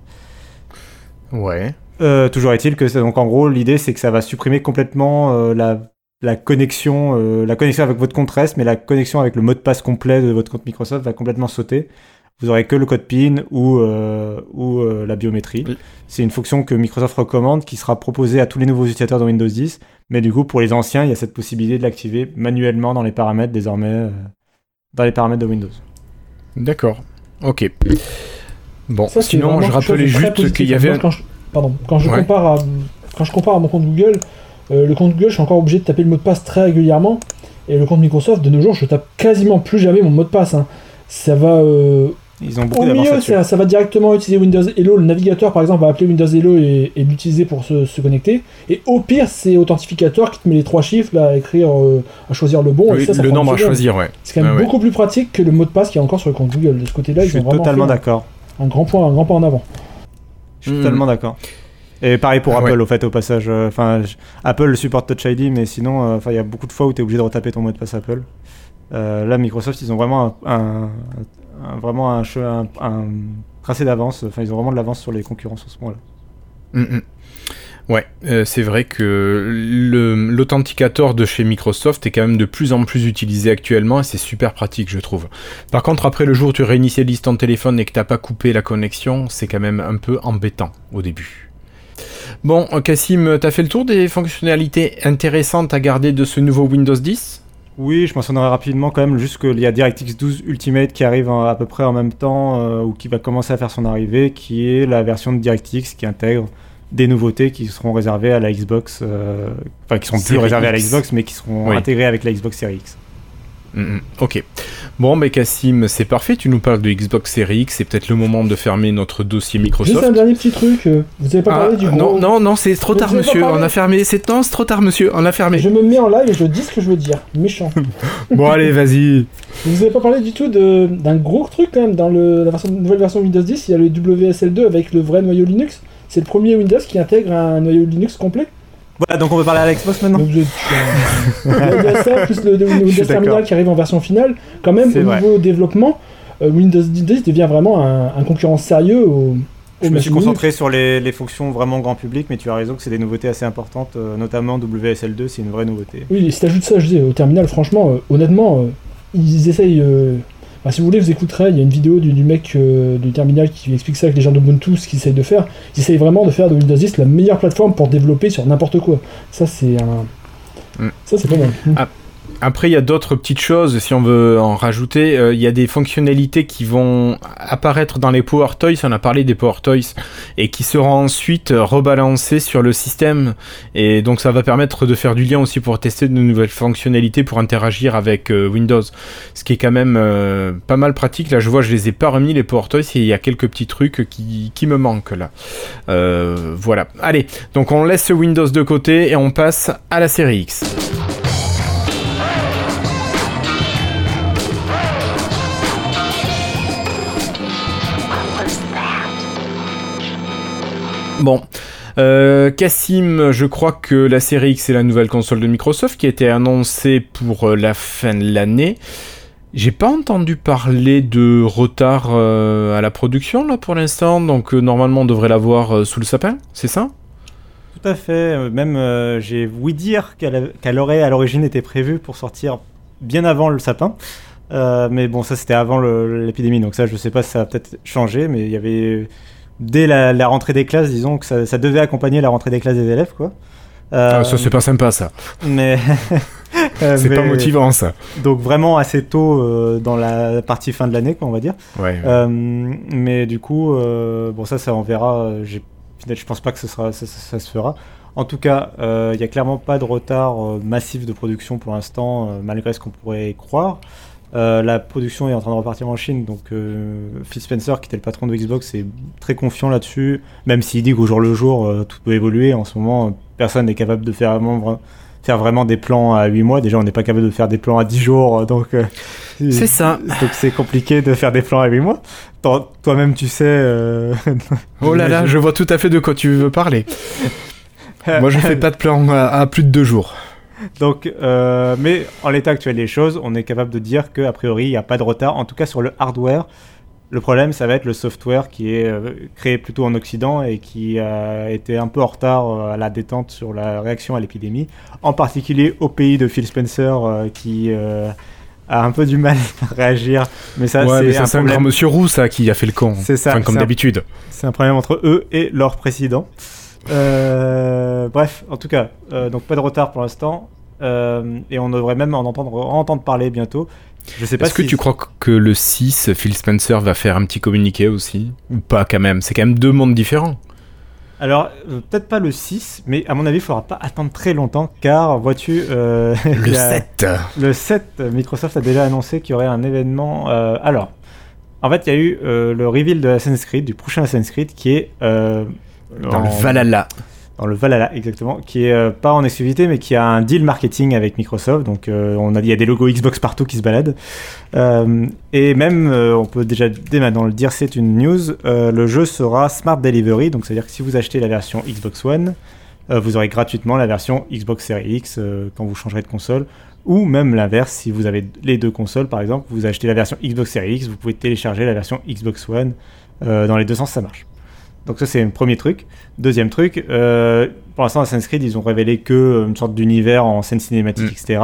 Ouais. Euh, toujours est-il que donc en gros l'idée c'est que ça va supprimer complètement euh, la, la connexion, euh, la connexion avec votre compte reste, mais la connexion avec le mot de passe complet de votre compte Microsoft va complètement sauter. Vous aurez que le code PIN ou, ou la biométrie. Oui. C'est une fonction que Microsoft recommande, qui sera proposée à tous les nouveaux utilisateurs de Windows 10. Mais du coup, pour les anciens, il y a cette possibilité de l'activer manuellement dans les paramètres désormais, dans les paramètres de Windows. D'accord. Ok. Bon, Ça, sinon, je rappelais juste qu'il y avait. Quand je, pardon, quand je Ouais. compare à, quand je compare à mon compte Google, euh, le compte Google, je suis encore obligé de taper le mot de passe très régulièrement. Et le compte Microsoft, de nos jours, je tape quasiment plus jamais mon mot de passe. hein. Ça va euh, Ils ont beaucoup au là-dessus. ça, ça va directement utiliser Windows Hello. Le navigateur, par exemple, va appeler Windows Hello et, et l'utiliser pour se, se connecter. Et au pire, c'est Authentificator qui te met les trois chiffres là, à écrire, euh, à choisir le bon. Oui, et ça, ça le nombre à choisir, ouais. C'est quand même Ouais, ouais. beaucoup plus pratique que le mot de passe qui est encore sur le compte Google. De ce côté-là, Je ils suis ont vraiment totalement un- d'accord. un grand point, un grand pas en avant. Je suis totalement d'accord. Et pareil pour Ah Apple ouais. au fait au passage. Euh, Enfin, je- Apple supporte Touch ID, mais sinon, euh, il y a beaucoup de fois où tu es obligé de retaper ton mot de passe Apple. Euh, là, Microsoft, ils ont vraiment un, un- un- vraiment un, tracé d'avance. Enfin, ils ont vraiment de l'avance sur les concurrents sur ce point-là. Mm, mm. Ouais, euh, c'est vrai que l'authenticator de chez Microsoft est quand même de plus en plus utilisé actuellement et c'est super pratique, je trouve. Par contre, après le jour où tu réinitialises ton téléphone et que t'as pas coupé la connexion, c'est quand même un peu embêtant au début. Bon, Cassim, t'as fait le tour des fonctionnalités intéressantes à garder de ce nouveau Windows 10 Oui, je mentionnerai rapidement quand même juste qu'il y a DirectX 12 Ultimate qui arrive à peu près en même temps euh, ou qui va commencer à faire son arrivée, qui est la version de DirectX qui intègre des nouveautés qui seront réservées à la Xbox, euh, enfin qui seront plus réservées à la. Xbox mais qui seront Oui. intégrées avec la Xbox Series X. Ok. Bon, mais Cassim, c'est parfait. Tu nous parles de Xbox Series X. C'est peut-être le moment de fermer notre dossier Juste un Microsoft. dernier petit truc. euh, Vous avez pas Ah, parlé du gros. non, non, non, c'est trop tard, monsieur. On a fermé. C'est non, c'est trop tard, monsieur. On a fermé. Je me mets en live et je dis ce que je veux dire. Méchant. Bon, allez, vas-y. Vous avez pas parlé du tout de- d'un gros truc quand même dans le, la version- nouvelle version Windows 10. Il y a le WSL2 avec le vrai noyau Linux. C'est le premier Windows qui intègre un noyau Linux complet. Voilà, donc on va parler à la Xbox maintenant. Donc je... le DSL plus le, Windows Terminal qui arrive en version finale. Quand même, C'est au vrai. niveau développement, euh, Windows 10 devient vraiment un, un concurrent sérieux au. Je me suis concentré sur les, les fonctions vraiment grand public, mais tu as raison que c'est des nouveautés assez importantes, euh, notamment WSL2, c'est une vraie nouveauté. Oui, et si t'ajoutes ça, je dis, au terminal, franchement, euh, honnêtement, euh, ils essayent. Enfin, si vous voulez, vous écouterez, il y a une vidéo du, du mec euh, du terminal qui explique ça avec les gens d'Ubuntu, ce qu'ils essayent de faire. Ils essayent vraiment de faire de Windows 10 la meilleure plateforme pour développer sur n'importe quoi. Ça, c'est un. Mm. Ça, c'est pas mal. Après, il y a d'autres petites choses, si on veut en rajouter. Euh, Il y a des fonctionnalités qui vont apparaître dans les Power Toys, on a parlé des Power Toys, et qui seront ensuite rebalancées sur le système. Et donc, ça va permettre de faire du lien aussi pour tester de nouvelles fonctionnalités pour interagir avec euh, Windows. Ce qui est quand même euh, pas mal pratique. Là, je vois, je les ai pas remis, les Power Toys, et il y a quelques petits trucs qui, qui me manquent là. Voilà. Allez, donc on laisse Windows de côté et on passe à la série X. Bon. Euh, Cassim, je crois que la série X est la nouvelle console de Microsoft qui a été annoncée pour euh, la fin de l'année. J'ai pas entendu parler de retard euh, à la production là pour l'instant, donc normalement on devrait l'avoir sous le sapin, c'est ça? Tout à fait, même j'ai ouï dire qu'elle aurait à l'origine été prévue pour sortir bien avant le sapin. Mais bon, ça c'était avant l'épidémie, donc ça je sais pas si ça a peut-être changé, mais il y avait dès la, la rentrée des classes, disons que ça, ça devait accompagner la rentrée des classes des élèves, quoi. Euh, Ah, Ça c'est pas sympa ça, mais c'est pas motivant ça. Donc vraiment assez tôt euh, dans la partie fin de l'année, quoi, on va dire. Ouais. Euh, mais du coup, bon ça, ça on verra. Je pense pas que ce sera, ça, ça- ça se fera. En tout cas, il n'y a clairement pas de retard massif de production pour l'instant, malgré ce qu'on pourrait croire. Euh, la production est en train de repartir en Chine, donc euh, Phil Spencer, qui était le patron de Xbox, est très confiant là-dessus, même s'il dit qu'au jour le jour, euh, tout peut évoluer. En ce moment, personne n'est capable de faire vraiment, vra- faire vraiment des plans à 8 mois. Déjà, on n'est pas capable de faire des plans à 10 jours, donc C'est ça. donc c'est compliqué de faire des plans à 8 mois. Toi- Toi-même, tu sais. Oh là là, je vois tout à fait de quoi tu veux parler. Moi je fais pas de plan à, à plus de deux jours. Donc, euh, mais en l'état actuel des choses, on est capable de dire qu'a priori, il n'y a pas de retard, en tout cas sur le hardware. Le problème, ça va être le software qui est euh, créé plutôt en Occident et qui a été un peu en retard euh, à la détente sur la réaction à l'épidémie, en particulier au pays de Phil Spencer qui a un peu du mal à réagir. Mais ça, ouais, c'est un un grand monsieur roux ça qui a fait le con. C'est ça, Enfin, comme d'habitude. C'est un problème entre eux et leur président. Euh, bref, en tout cas, euh, donc pas de retard pour l'instant. Euh, et on devrait même en entendre, en entendre parler bientôt. Je sais pas Est-ce que tu crois que le 6, Phil Spencer va faire un petit communiqué aussi Ou pas quand même? C'est quand même deux mondes différents. Alors, euh, peut-être pas le 6, mais à mon avis, il faudra pas attendre très longtemps car, vois-tu, euh, Le y a- 7 Le 7, euh, Microsoft a déjà annoncé qu'il y aurait un événement. euh, alors, en fait, il y a eu le reveal de Assassin's Creed, du prochain Assassin's Creed, qui est dans le Valhalla. dans le Valhalla exactement, qui est euh, pas en exclusivité mais qui a un deal marketing avec Microsoft. Donc euh, on a il y a des logos Xbox partout qui se baladent. Euh, et même on peut déjà dès maintenant le dire, c'est une news. le jeu sera Smart Delivery, donc c'est à dire que si vous achetez la version Xbox One, vous aurez gratuitement la version Xbox Series X quand vous changerez de console. Ou même l'inverse, si vous avez les deux consoles par exemple, vous achetez la version Xbox Series X, vous pouvez télécharger la version Xbox One. Dans les deux sens, ça marche. Donc ça c'est un premier truc. Deuxième truc, euh, pour l'instant Assassin's Creed ils ont révélé que euh, une sorte d'univers en scène cinématique, Mm. etc.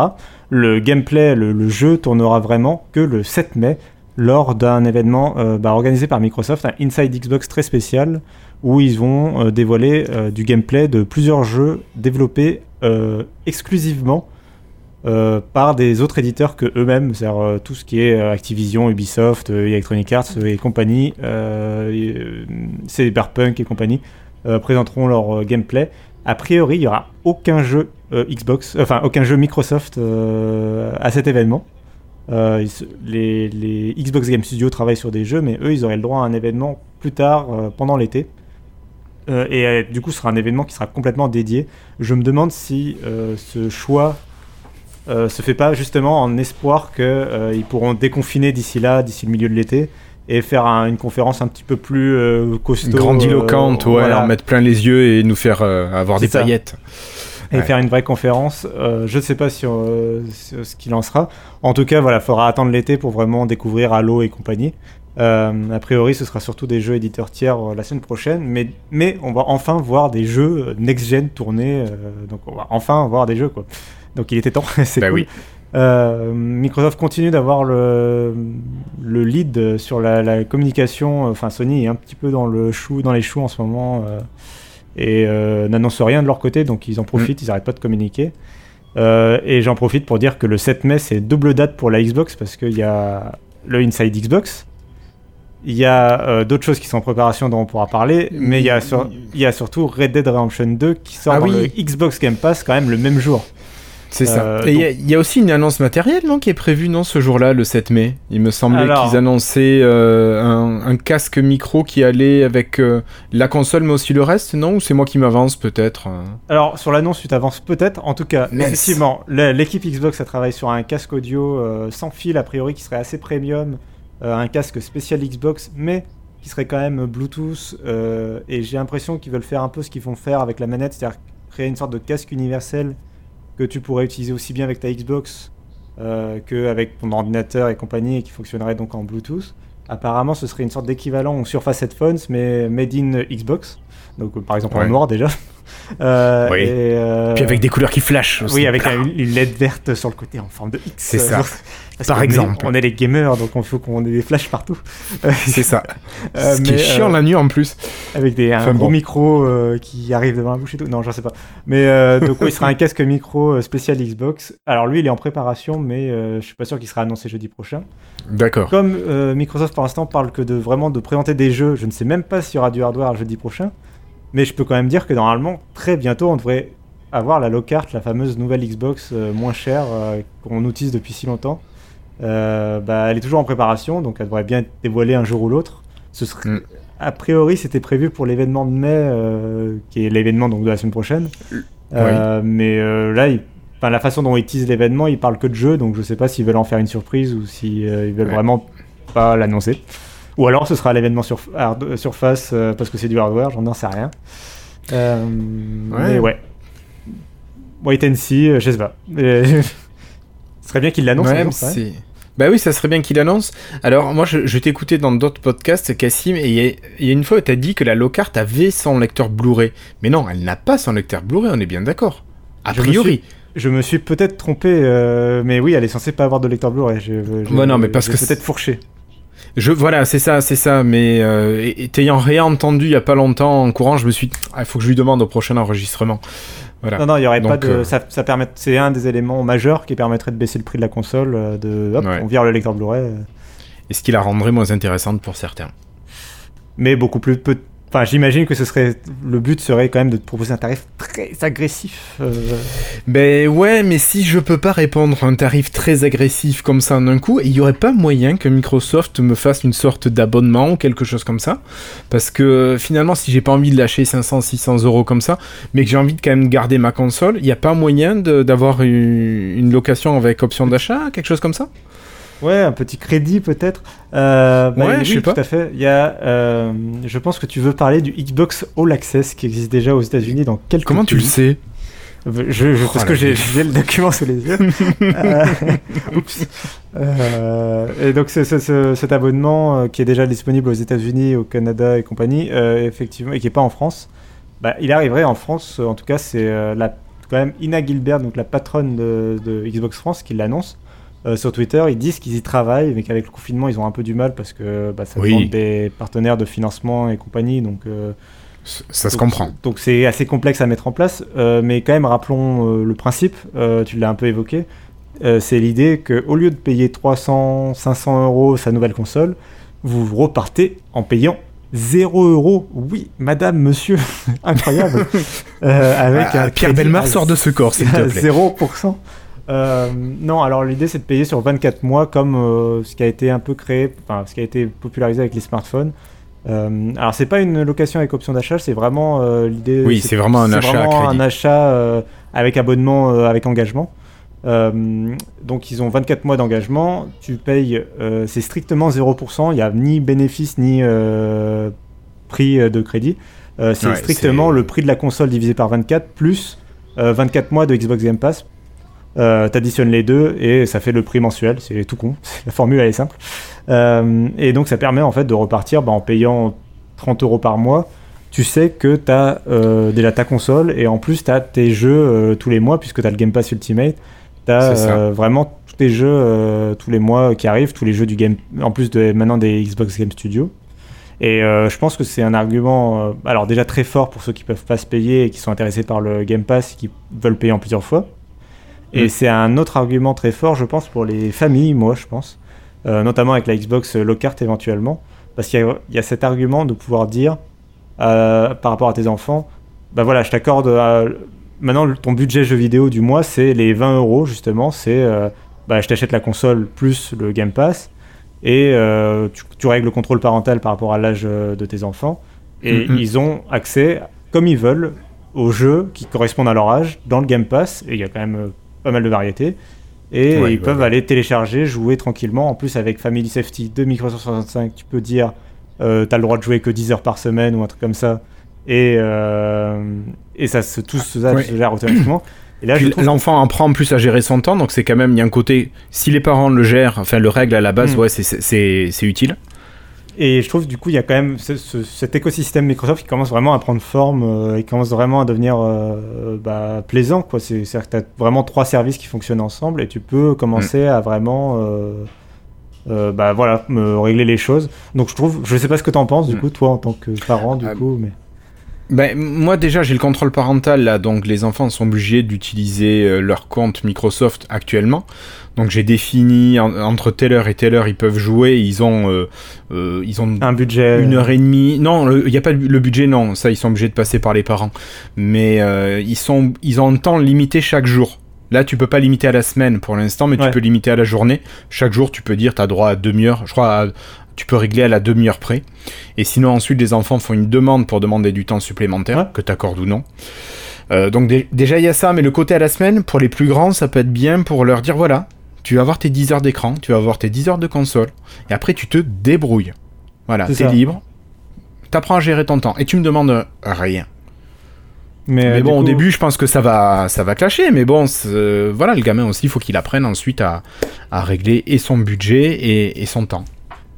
Le gameplay, le, le jeu tournera vraiment que le 7 mai lors d'un événement euh, bah, organisé par Microsoft, un Inside Xbox très spécial où ils vont euh, dévoiler du gameplay de plusieurs jeux développés exclusivement euh, par des autres éditeurs que eux-mêmes, c'est-à-dire euh, tout ce qui est euh, Activision, Ubisoft, Electronic Arts et compagnie, Cyberpunk et compagnie, présenteront leur gameplay. A priori, il n'y aura aucun jeu Xbox, enfin aucun jeu Microsoft à cet événement. Les, Xbox Game Studios travaillent sur des jeux, mais eux, ils auraient le droit à un événement plus tard, pendant l'été. Et du coup, ce sera un événement qui sera complètement dédié. Je me demande si ce choix euh, se fait pas justement en espoir qu'ils pourront déconfiner d'ici là, d'ici le milieu de l'été, et faire un- une conférence un petit peu plus euh, costaud. Grandiloquente, euh, ouais, voilà. en mettre plein les yeux et nous faire euh, avoir des ça. paillettes. et Ouais. faire une vraie conférence. Euh, je ne sais pas sur, euh, sur ce qu'il en sera. En tout cas, voilà, faudra attendre l'été pour vraiment découvrir Halo et compagnie. Euh, a priori, ce sera surtout des jeux éditeurs tiers euh, la semaine prochaine, mais, mais on va enfin voir des jeux next-gen tournés. euh, donc, on va enfin voir des jeux, quoi. Donc, il était temps. c'est Bah cool. oui. Euh, Microsoft continue d'avoir le, le lead sur la, la communication. Enfin, Sony est un petit peu dans le chou, dans les choux en ce moment euh, et euh, n'annonce rien de leur côté, donc ils en profitent, ils n'arrêtent pas de communiquer. Et j'en profite pour dire que le 7 mai, c'est double date pour la Xbox parce qu'il y a le Inside Xbox. Il y a d'autres choses qui sont en préparation dont on pourra parler, mais il y a, sur- il y a surtout Red Dead Redemption 2 qui sort Ah dans oui. le Xbox Game Pass quand même le même jour. C'est ça. Euh, Et il y a- il y, a aussi une annonce matérielle, non, qui est prévue, non, ce jour-là, le 7 mai. Il me semblait Alors- qu'ils annonçaient euh, un, un casque micro qui allait avec euh, la console, mais aussi le reste, non? Ou c'est moi qui m'avance, peut-être euh Alors, sur l'annonce, tu t'avances peut-être. En tout cas, effectivement, l'équipe Xbox a travaillé sur un casque audio euh, sans fil, a priori, qui serait assez premium. euh, un casque spécial Xbox, mais qui serait quand même Bluetooth. euh, et j'ai l'impression qu'ils veulent faire un peu ce qu'ils vont faire avec la manette, c'est-à-dire créer une sorte de casque universel que tu pourrais utiliser aussi bien avec ta Xbox euh, qu'avec ton ordinateur et compagnie, et qui fonctionnerait donc en Bluetooth. Apparemment, ce serait une sorte d'équivalent aux Surface Headphones, mais made in Xbox. Donc, euh, par exemple, en noir déjà. Euh, Oui. et, euh, Puis avec des couleurs qui flashent aussi. oui, avec un- une LED verte sur le côté en forme de X. C'est ça. Parce Par est- exemple. on est les gamers, donc il faut qu'on ait des flashs partout. C'est ça. euh, Ce qui mais, est chiant la nuit en plus. avec des, un Enfin, gros bon. micro qui arrive devant la bouche et tout. Non, je sais pas. Mais donc, il sera un casque micro spécial Xbox. Alors, lui, il est en préparation, mais je suis pas sûr qu'il sera annoncé jeudi prochain. D'accord. Comme Microsoft pour l'instant parle que de vraiment de présenter des jeux, je ne sais même pas s'il y aura du hardware jeudi prochain. Mais je peux quand même dire que normalement, très bientôt, on devrait avoir la Lockhart, la fameuse nouvelle Xbox euh, moins chère euh, qu'on utilise depuis si longtemps. Euh, bah, elle est toujours en préparation, donc elle devrait bien être dévoilée un jour ou l'autre. Ce serait, Mm. A priori, c'était prévu pour l'événement de mai, qui est l'événement donc de la semaine prochaine. Mais là, il- enfin, la façon dont ils utilisent l'événement, ils parlent que de jeux, donc je sais pas s'ils veulent en faire une surprise ou s'ils veulent Ouais. vraiment pas l'annoncer. Ou alors ce sera l'événement sur hard- Surface euh, parce que c'est du hardware, j'en sais rien. Euh, Mais ouais. Wait and see, euh, je sais pas. Ce serait bien qu'ils l'annoncent. Ouais, même. c'est- Bah oui, ça serait bien qu'il annonce. Alors, moi, je, je t'ai écouté dans d'autres podcasts, Cassim, et il y a- il y, a une fois, tu as dit que la Lockhart avait son lecteur Blu-ray. Mais non, elle n'a pas son lecteur Blu-ray, on est bien d'accord. A priori. Je me suis peut-être trompé, euh, mais oui, elle est censée pas avoir de lecteur Blu-ray. Je- je- Ouais, non, mais parce que peut-être fourché. Je, voilà, c'est ça, c'est ça. Mais euh, t'ayant réentendu il y a pas longtemps en courant, je me suis dit, Ah, il faut que je lui demande au prochain enregistrement. Voilà. Non, non, il y aurait pas de. euh, Ça, ça permet. C'est un des éléments majeurs qui permettrait de baisser le prix de la console. euh, De, hop, Ouais. on vire le lecteur Blu-ray. euh. Et ce qui la rendrait moins intéressante pour certains. Mais beaucoup plus peu. Enfin, j'imagine que ce serait. Le but serait quand même de te proposer un tarif très agressif. euh, Ben ouais, mais si je peux pas répondre à un tarif très agressif comme ça en un coup, il y aurait pas moyen que Microsoft me fasse une sorte d'abonnement ou quelque chose comme ça Parce que finalement, si j'ai pas envie de lâcher 500, 600 euros comme ça, mais que j'ai envie de quand même garder ma console, il y a pas moyen d'avoir une location avec option d'achat, quelque chose comme ça? Ouais, un petit crédit peut-être. Euh, bah, Ouais, oui, je sais tout pas. à fait. Il y a, euh, je pense que tu veux parler du Xbox All Access qui existe déjà aux États-Unis dans quelques Comment tu le sais Je, je- Oh, parce que j'ai le document sous les yeux. Euh, oups. Euh, et donc ce- ce- ce- cet abonnement euh, qui est déjà disponible aux États-Unis, au Canada et compagnie, euh, effectivement, et qui est pas en France, bah, il arriverait en France. euh, En tout cas, c'est euh, la quand même Ina Gilbert, donc la patronne de, de Xbox France, qui l'annonce. Euh, sur Twitter, ils disent qu'ils y travaillent, mais qu'avec le confinement, ils ont un peu du mal parce que bah, ça Oui. demande des partenaires de financement et compagnie. Donc, euh, Ça se comprend. Donc c'est assez complexe à mettre en place, euh, mais quand même rappelons le principe, tu l'as un peu évoqué. c'est l'idée qu'au lieu de payer 300, 500 euros sa nouvelle console, vous repartez en payant 0 euros. Oui, madame, monsieur, incroyable. Euh, avec Ah, un Pierre Belmar sort de ce corps, s'il te plaît. 0%. Euh, non, alors l'idée c'est de payer sur 24 mois comme euh, ce qui a été un peu créé, enfin ce qui a été popularisé avec les smartphones. Euh, alors c'est pas une location avec option d'achat, c'est vraiment l'idée. Oui, c'est vraiment un achat vraiment un achat avec abonnement, avec engagement. Donc ils ont 24 mois d'engagement, tu payes, c'est strictement 0%, il n'y a ni bénéfice ni prix de crédit. C'est Ouais, strictement le prix de la console divisé par 24 plus euh, 24 mois de Xbox Game Pass. Euh, T'additionnes les deux et ça fait le prix mensuel, c'est tout con, la formule elle est simple. Euh, et donc ça permet en fait de repartir bah, en payant 30 euros par mois. Tu sais que tu as déjà ta console et en plus tu as tes jeux euh, tous les mois puisque tu as le Game Pass Ultimate. Tu as ça. vraiment tous tes jeux euh, tous les mois qui arrivent, tous les jeux du game, en plus de maintenant des Xbox Game Studio. Et euh, je pense que c'est un argument, euh, alors déjà très fort pour ceux qui peuvent pas se payer et qui sont intéressés par le Game Pass et qui veulent payer en plusieurs fois. Et Mm. c'est un autre argument très fort, je pense, pour les familles, moi, je pense, Euh, notamment avec la Xbox Lockhart éventuellement, parce qu'il y, a- il y a cet argument de pouvoir dire euh, par rapport à tes enfants, bah voilà, je t'accorde, euh, maintenant ton budget jeu vidéo du mois, c'est les 20 euros justement, c'est euh, bah, je t'achète la console plus le Game Pass. Et euh, tu, tu règles le contrôle parental par rapport à l'âge de tes enfants. Et Mhm. ils ont accès comme ils veulent aux jeux qui correspondent à leur âge dans le Game Pass. Et il y a quand même pas mal de variétés et Ouais, ils peuvent ouais. aller télécharger, jouer tranquillement. En plus avec Family Safety de Microsoft 365, tu peux dire euh, t'as le droit de jouer que 10 heures par semaine ou un truc comme ça et, euh, et ça se, tout ça se gère automatiquement. Et là, trouve l'enfant apprend en plus à gérer son temps, donc c'est quand même, il y a un côté, si les parents le gèrent, enfin le règle à la base, Mm. ouais, c'est utile. Et je trouve du coup il y a quand même ce- ce- cet écosystème Microsoft qui commence vraiment à prendre forme euh, et commence vraiment à devenir euh, bah, plaisant. quoi. C'est-à-dire que tu as vraiment trois services qui fonctionnent ensemble et tu peux commencer à vraiment euh, euh, bah, voilà, me régler les choses. Donc je trouve, je sais pas ce que tu en penses du Mm. coup toi en tant que parent du coup. Mais... Ben, moi déjà j'ai le contrôle parental là, donc les enfants sont obligés d'utiliser euh, leur compte Microsoft actuellement. Donc j'ai défini en- entre telle heure et telle heure ils peuvent jouer, ils ont, euh, euh, ils ont Un budget. une heure et demie. Non, il n'y a pas le budget, non, ça ils sont obligés de passer par les parents. Mais euh, ils, sont, ils ont un temps limité chaque jour. Là, tu peux pas limiter à la semaine pour l'instant, mais Ouais. tu peux limiter à la journée. Chaque jour, tu peux dire, tu as droit à demi-heure. Je crois, à- tu peux régler à la demi-heure près. Et sinon, ensuite, les enfants font une demande pour demander du temps supplémentaire, Ouais. que tu accordes ou non. Euh, donc dé- déjà, il y a ça, mais le côté à la semaine, pour les plus grands, ça peut être bien pour leur dire, voilà, tu vas avoir tes 10 heures d'écran, tu vas avoir tes 10 heures de console, et après, tu te débrouilles. Voilà, C'est t'es libre, t'apprends à gérer ton temps, et tu me demandes rien. Mais, Mais euh, bon, au coup- début, je pense que ça va, ça va clasher, mais bon, euh, voilà, le gamin aussi, il faut qu'il apprenne ensuite à, à régler et son budget et, et son temps.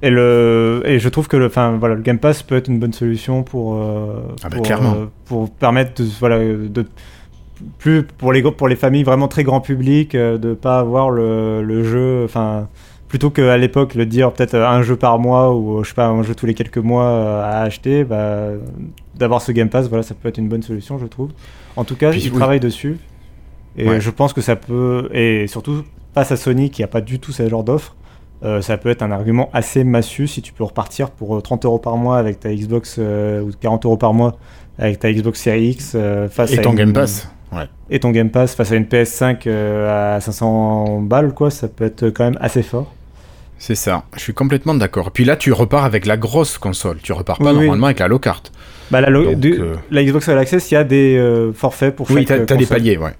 Et, le, et je trouve que le, enfin, voilà, le Game Pass peut être une bonne solution pour, euh, Ah bah, pour, euh, pour permettre de, voilà, de plus pour les, pour les familles vraiment très grand public euh, de pas avoir le, le jeu, enfin plutôt qu'à l'époque le dire peut-être euh, un jeu par mois ou je sais pas un jeu tous les quelques mois à acheter, bah, d'avoir ce Game Pass, voilà, ça peut être une bonne solution, je trouve. En tout cas, Puis, ils oui. travaillent dessus et Ouais. je pense que ça peut et surtout face à Sony qui a pas du tout ce genre d'offre. Euh, ça peut être un argument assez massue si tu peux repartir pour euh, 30 euros par mois avec ta Xbox euh, ou 40 euros par mois avec ta Xbox Series X euh, face Et à ton une- Game Pass. Ouais. et ton Game Pass face à une PS5 euh, à 500 balles quoi ça peut être quand même assez fort C'est ça, je suis complètement d'accord. Puis là, tu repars avec la grosse console, tu repars pas Oui, oui. normalement avec la low carte. bah, la, lo- Donc, du- euh, la Xbox All Access il y a des euh, forfaits pour Oui, chaque t'as euh, t'as des paliers, ouais.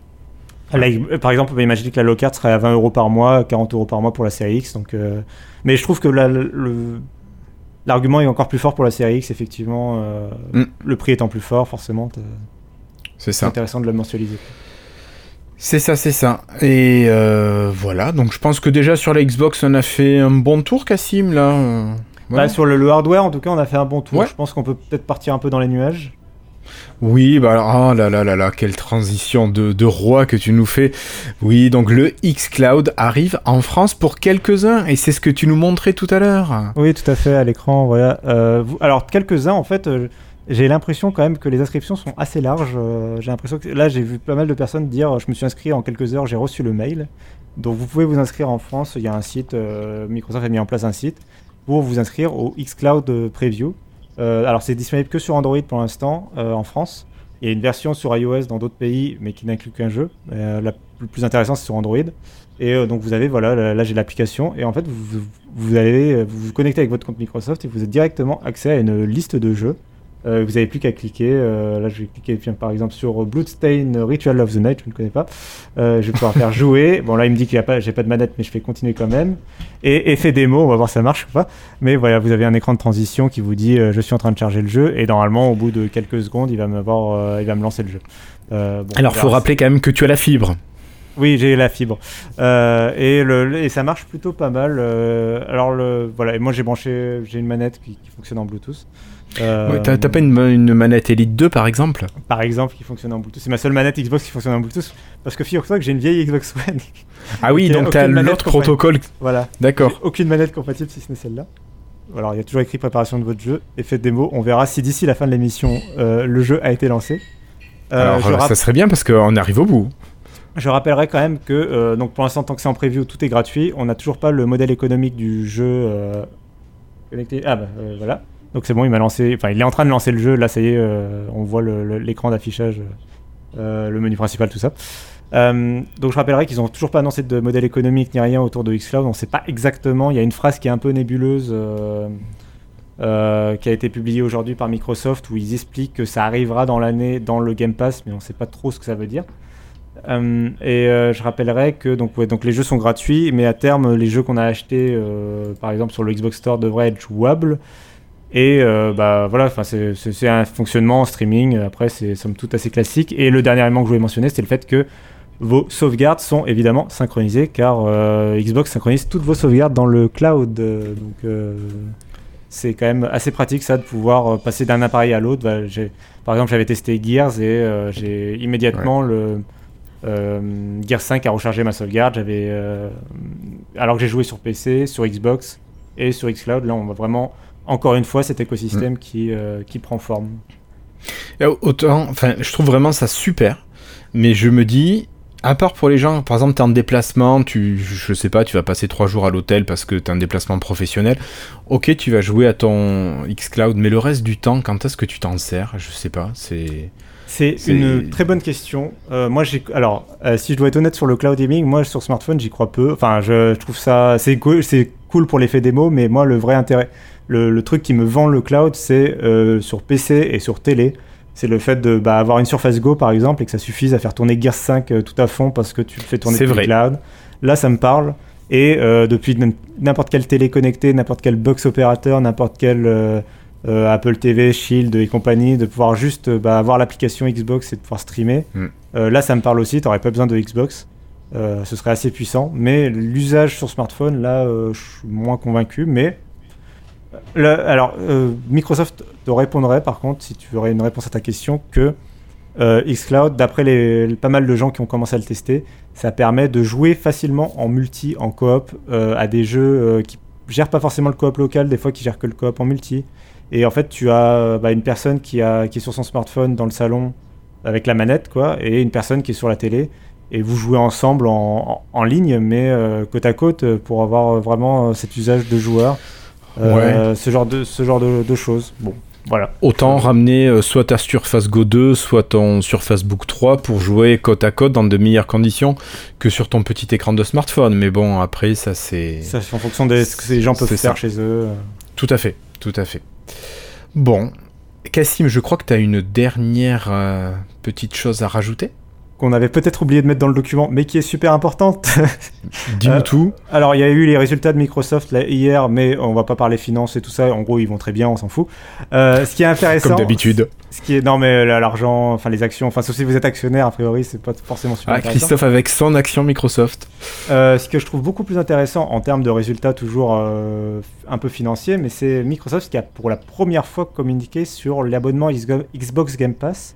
Par exemple, bah, imaginez que la low card serait à 20 euros par mois, 40 euros par mois pour la série X. Donc, euh, Mais je trouve que la- le- l'argument est encore plus fort pour la série X, effectivement. euh, Mm. Le prix étant plus fort, forcément, C'est c'est ça. intéressant de le mensualiser. C'est ça, c'est ça. Et euh, voilà, donc je pense que déjà sur la Xbox, on a fait un bon tour, Cassim, là. voilà. Bah, sur le, le hardware, en tout cas, on a fait un bon tour. Ouais. Je pense qu'on peut peut-être partir un peu dans les nuages. Oui, bah alors, oh là là là là, quelle transition de, roi que tu nous fais. Oui, donc le xCloud arrive en France pour quelques-uns, et c'est ce que tu nous montrais tout à l'heure. Oui, tout à fait, à l'écran. Voilà. Euh, alors, quelques-uns, en fait, euh, j'ai l'impression quand même que les inscriptions sont assez larges. Euh, j'ai l'impression que là, j'ai vu pas mal de personnes dire je me suis inscrit en quelques heures, j'ai reçu le mail. Donc vous pouvez vous inscrire en France. Il y a un site, Microsoft a mis en place un site pour vous inscrire au xCloud Preview. Euh, alors c'est disponible que sur Android pour l'instant en France. Il y a une version sur iOS dans d'autres pays, mais qui n'inclut qu'un jeu. la plus intéressante, c'est sur Android. Et donc vous avez, voilà, là, j'ai l'application. Et en fait, vous, vous vous, vous connectez avec votre compte Microsoft et vous avez directement accès à une liste de jeux. Euh, vous n'avez plus qu'à cliquer. Euh, là, je vais cliquer par exemple sur Bloodstain Ritual of the Night, je ne connais pas. Euh, je vais pouvoir faire jouer. Bon, là, il me dit qu'il n'y a pas, j'ai pas de manette, mais je fais continuer quand même. Et effet démo, on va voir si ça marche ou pas. Mais voilà, vous avez un écran de transition qui vous dit je suis en train de charger le jeu. Et normalement, au bout de quelques secondes, il va me, voir, il va me lancer le jeu. Bon, Alors, il faut rappeler quand même que tu as la fibre. Oui, j'ai la fibre. et, le, et ça marche plutôt pas mal. alors, le, voilà, et moi j'ai branché, j'ai une manette qui, qui, fonctionne en Bluetooth. Euh, t'as pas une, manette Elite 2 par exemple? Par exemple, qui fonctionne en Bluetooth. C'est ma seule manette Xbox qui fonctionne en Bluetooth. Parce que figure-toi que j'ai une vieille Xbox One. Ah oui, donc t'as l'autre protocole. Voilà. D'accord. Aucune manette compatible si ce n'est celle-là. Alors, il y a toujours écrit préparation de votre jeu et faites démo. On verra si d'ici la fin de l'émission, euh, le jeu a été lancé. Euh, Alors, ça serait bien parce qu'on arrive au bout. Je rappellerai quand même que, donc pour l'instant, tant que c'est en preview, tout est gratuit. On n'a toujours pas le modèle économique du jeu connecté. Ah bah voilà. Donc c'est bon, il m'a lancé. Enfin, il est en train de lancer le jeu. Là, ça y est, euh, on voit l'écran d'affichage, euh, le menu principal, tout ça. Euh, donc je rappellerai qu'ils n'ont toujours pas annoncé de modèle économique ni rien autour de xCloud. On ne sait pas exactement. Il y a une phrase qui est un peu nébuleuse. qui a été publiée aujourd'hui par Microsoft où ils expliquent que ça arrivera dans l'année dans le Game Pass, mais on ne sait pas trop ce que ça veut dire. et je rappellerai que donc les jeux sont gratuits, mais à terme, les jeux qu'on a achetés, par exemple sur le Xbox Store, devraient être jouables. Et euh, bah voilà, c'est un fonctionnement en streaming. Après, c'est somme toute assez classique. Et le dernier élément que je voulais mentionner, c'est le fait que vos sauvegardes sont évidemment synchronisées, car euh, Xbox synchronise toutes vos sauvegardes dans le cloud. donc euh, c'est quand même assez pratique ça de pouvoir passer d'un appareil à l'autre. Bah, par exemple, j'avais testé Gears et j'ai immédiatement le Gears 5 a rechargé ma sauvegarde. J'avais alors que j'ai joué sur PC, sur Xbox et sur Xcloud. Là, on va vraiment encore une fois cet écosystème mm. qui, euh, qui prend forme. autant, enfin, je trouve vraiment ça super, mais je me dis, à part pour les gens, par exemple, tu es en déplacement, tu, je sais pas, tu vas passer trois jours à l'hôtel parce que tu es en déplacement professionnel. Ok, tu vas jouer à ton xCloud, mais le reste du temps, quand est-ce que tu t'en sers? Je sais pas, c'est. C'est une très bonne question. Euh, moi, j'ai alors, euh, si je dois être honnête sur le cloud gaming, moi sur smartphone, j'y crois peu. Enfin, je, je trouve ça c'est cool, c'est cool pour l'effet démo, mais moi, le vrai intérêt, le, truc qui me vend le cloud, c'est euh, sur PC et sur télé. C'est le fait de bah, avoir une Surface Go par exemple et que ça suffise à faire tourner Gears 5 euh, tout à fond parce que tu le fais tourner sur le cloud. Là, ça me parle. Et euh, depuis n'importe quelle télé connectée, n'importe quel box opérateur, n'importe quel Apple TV, Shield et compagnie, de pouvoir juste bah, avoir l'application Xbox et de pouvoir streamer. Mm. là, ça me parle aussi. Tu n'aurais pas besoin de Xbox. ce serait assez puissant. Mais l'usage sur smartphone, là, je suis moins convaincu. Mais alors, euh, Microsoft te répondrait par contre, si tu aurais une réponse à ta question, que euh, xCloud, d'après les, pas mal de gens qui ont commencé à le tester, ça permet de jouer facilement en multi, en coop, euh, à des jeux qui gèrent pas forcément le coop local, des fois qui gèrent que le coop en multi. Et en fait, tu as bah, une personne qui, est sur son smartphone dans le salon avec la manette, quoi, et une personne qui est sur la télé. Et vous jouez ensemble en, en ligne, mais côte à côte, pour avoir vraiment cet usage de joueurs. Euh, ce genre de ce genre de, choses. Bon, voilà. Autant ramener euh, soit ta Surface Go 2, soit ton Surface Book 3 pour jouer côte à côte dans de meilleures conditions que sur ton petit écran de smartphone. Mais bon, après, ça c'est. Ça c'est en fonction de ce que les gens peuvent faire chez eux. Tout à fait, tout à fait. Bon, Cassim, je crois que tu as une dernière euh, petite chose à rajouter? Qu'on avait peut-être oublié de mettre dans le document, mais qui est super importante. Dis-nous euh, tout. Alors, il y a eu les résultats de Microsoft là, hier, mais on va pas parler finances et tout ça. En gros, ils vont très bien, on s'en fout. Euh, ce qui est intéressant. Comme d'habitude. Ce qui est non, mais l'argent, enfin les actions, enfin sauf si vous êtes actionnaire, a priori, c'est pas forcément super. Ah, Christophe avec son action Microsoft. Euh, ce que je trouve beaucoup plus intéressant en termes de résultats, toujours un peu financiers, mais c'est Microsoft qui a pour la première fois communiqué sur l'abonnement Xbox Game Pass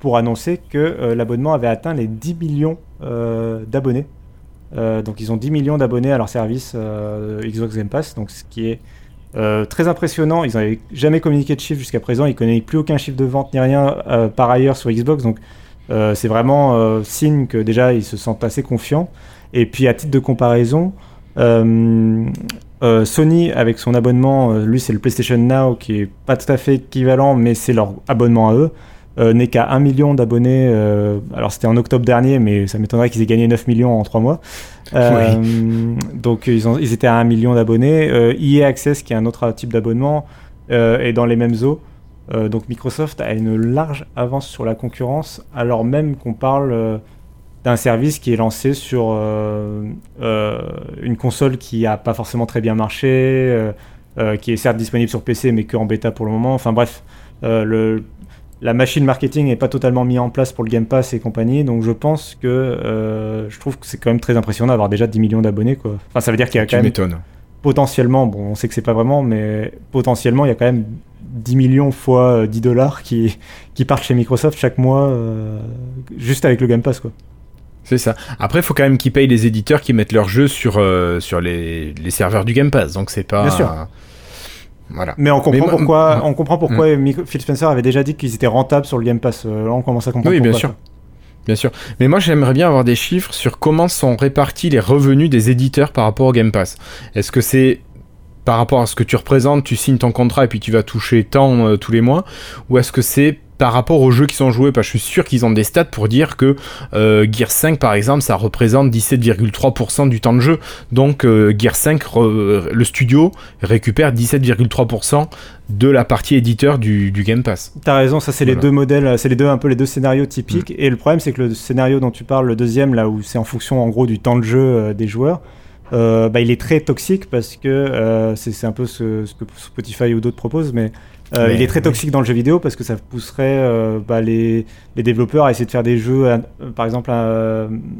pour annoncer que euh, l'abonnement avait atteint les 10 millions euh, d'abonnés. Euh, donc ils ont 10 millions d'abonnés à leur service Xbox Game Pass, donc ce qui est très impressionnant. Ils n'avaient jamais communiqué de chiffres jusqu'à présent. Ils ne connaissent plus aucun chiffre de vente ni rien par ailleurs sur Xbox. Donc c'est vraiment signe que déjà ils se sentent assez confiants. Et puis à titre de comparaison, Sony avec son abonnement, lui c'est le PlayStation Now qui est pas tout à fait équivalent, mais c'est leur abonnement à eux. Euh, n'est qu'à 1 million d'abonnés. euh, alors c'était en octobre dernier, mais ça m'étonnerait qu'ils aient gagné 9 millions en 3 mois. Euh, Donc ils, ont, ils étaient à 1 million d'abonnés. EA Access, qui est un autre type d'abonnement, est dans les mêmes eaux. Donc Microsoft a une large avance sur la concurrence, alors même qu'on parle d'un service qui est lancé sur une console qui a pas forcément très bien marché, qui est certes disponible sur PC mais que en bêta pour le moment. Enfin bref, le, la machine marketing n'est pas totalement mise en place pour le Game Pass et compagnie, donc je pense que euh, je trouve que c'est quand même très impressionnant d'avoir déjà 10 millions d'abonnés. quoi. Enfin, ça veut dire qu'il y a Tu quand même potentiellement, bon, on sait que c'est pas vraiment, mais potentiellement, il y a quand même 10 millions fois euh, 10 dollars qui, qui partent chez Microsoft chaque mois, euh, juste avec le Game Pass, quoi. C'est ça. Après, il faut quand même qu'ils payent les éditeurs qui mettent leurs jeux sur, euh, sur les, les serveurs du Game Pass. Donc c'est pas. Bien sûr. Voilà. Mais on comprend Mais pourquoi, Mm. on comprend pourquoi Mic- Phil Spencer avait déjà dit qu'ils étaient rentables sur le Game Pass. Euh, là, on commence à comprendre. Oui, bien pourquoi, sûr. Bien sûr. Mais moi, j'aimerais bien avoir des chiffres sur comment sont répartis les revenus des éditeurs par rapport au Game Pass. Est-ce que c'est par rapport à ce que tu représentes, tu signes ton contrat et puis tu vas toucher tant euh, tous les mois Ou est-ce que c'est par rapport aux jeux qui sont joués Parce que je suis sûr qu'ils ont des stats pour dire que euh, Gear 5, par exemple, ça représente 17,3% du temps de jeu. Donc, euh, Gear 5, re- le studio récupère 17,3% de la partie éditeur du, du Game Pass. T'as raison, ça c'est les deux modèles, c'est les deux un peu les deux scénarios typiques. Et le problème c'est que le scénario dont tu parles, le deuxième là où c'est en fonction en gros du temps de jeu euh, des joueurs, euh, bah, il est très toxique parce que euh, c'est c'est un peu ce, ce que Spotify ou d'autres proposent, mais, euh, il est très oui. toxique dans le jeu vidéo parce que ça pousserait euh, bah, les, les développeurs à essayer de faire des jeux, euh, par exemple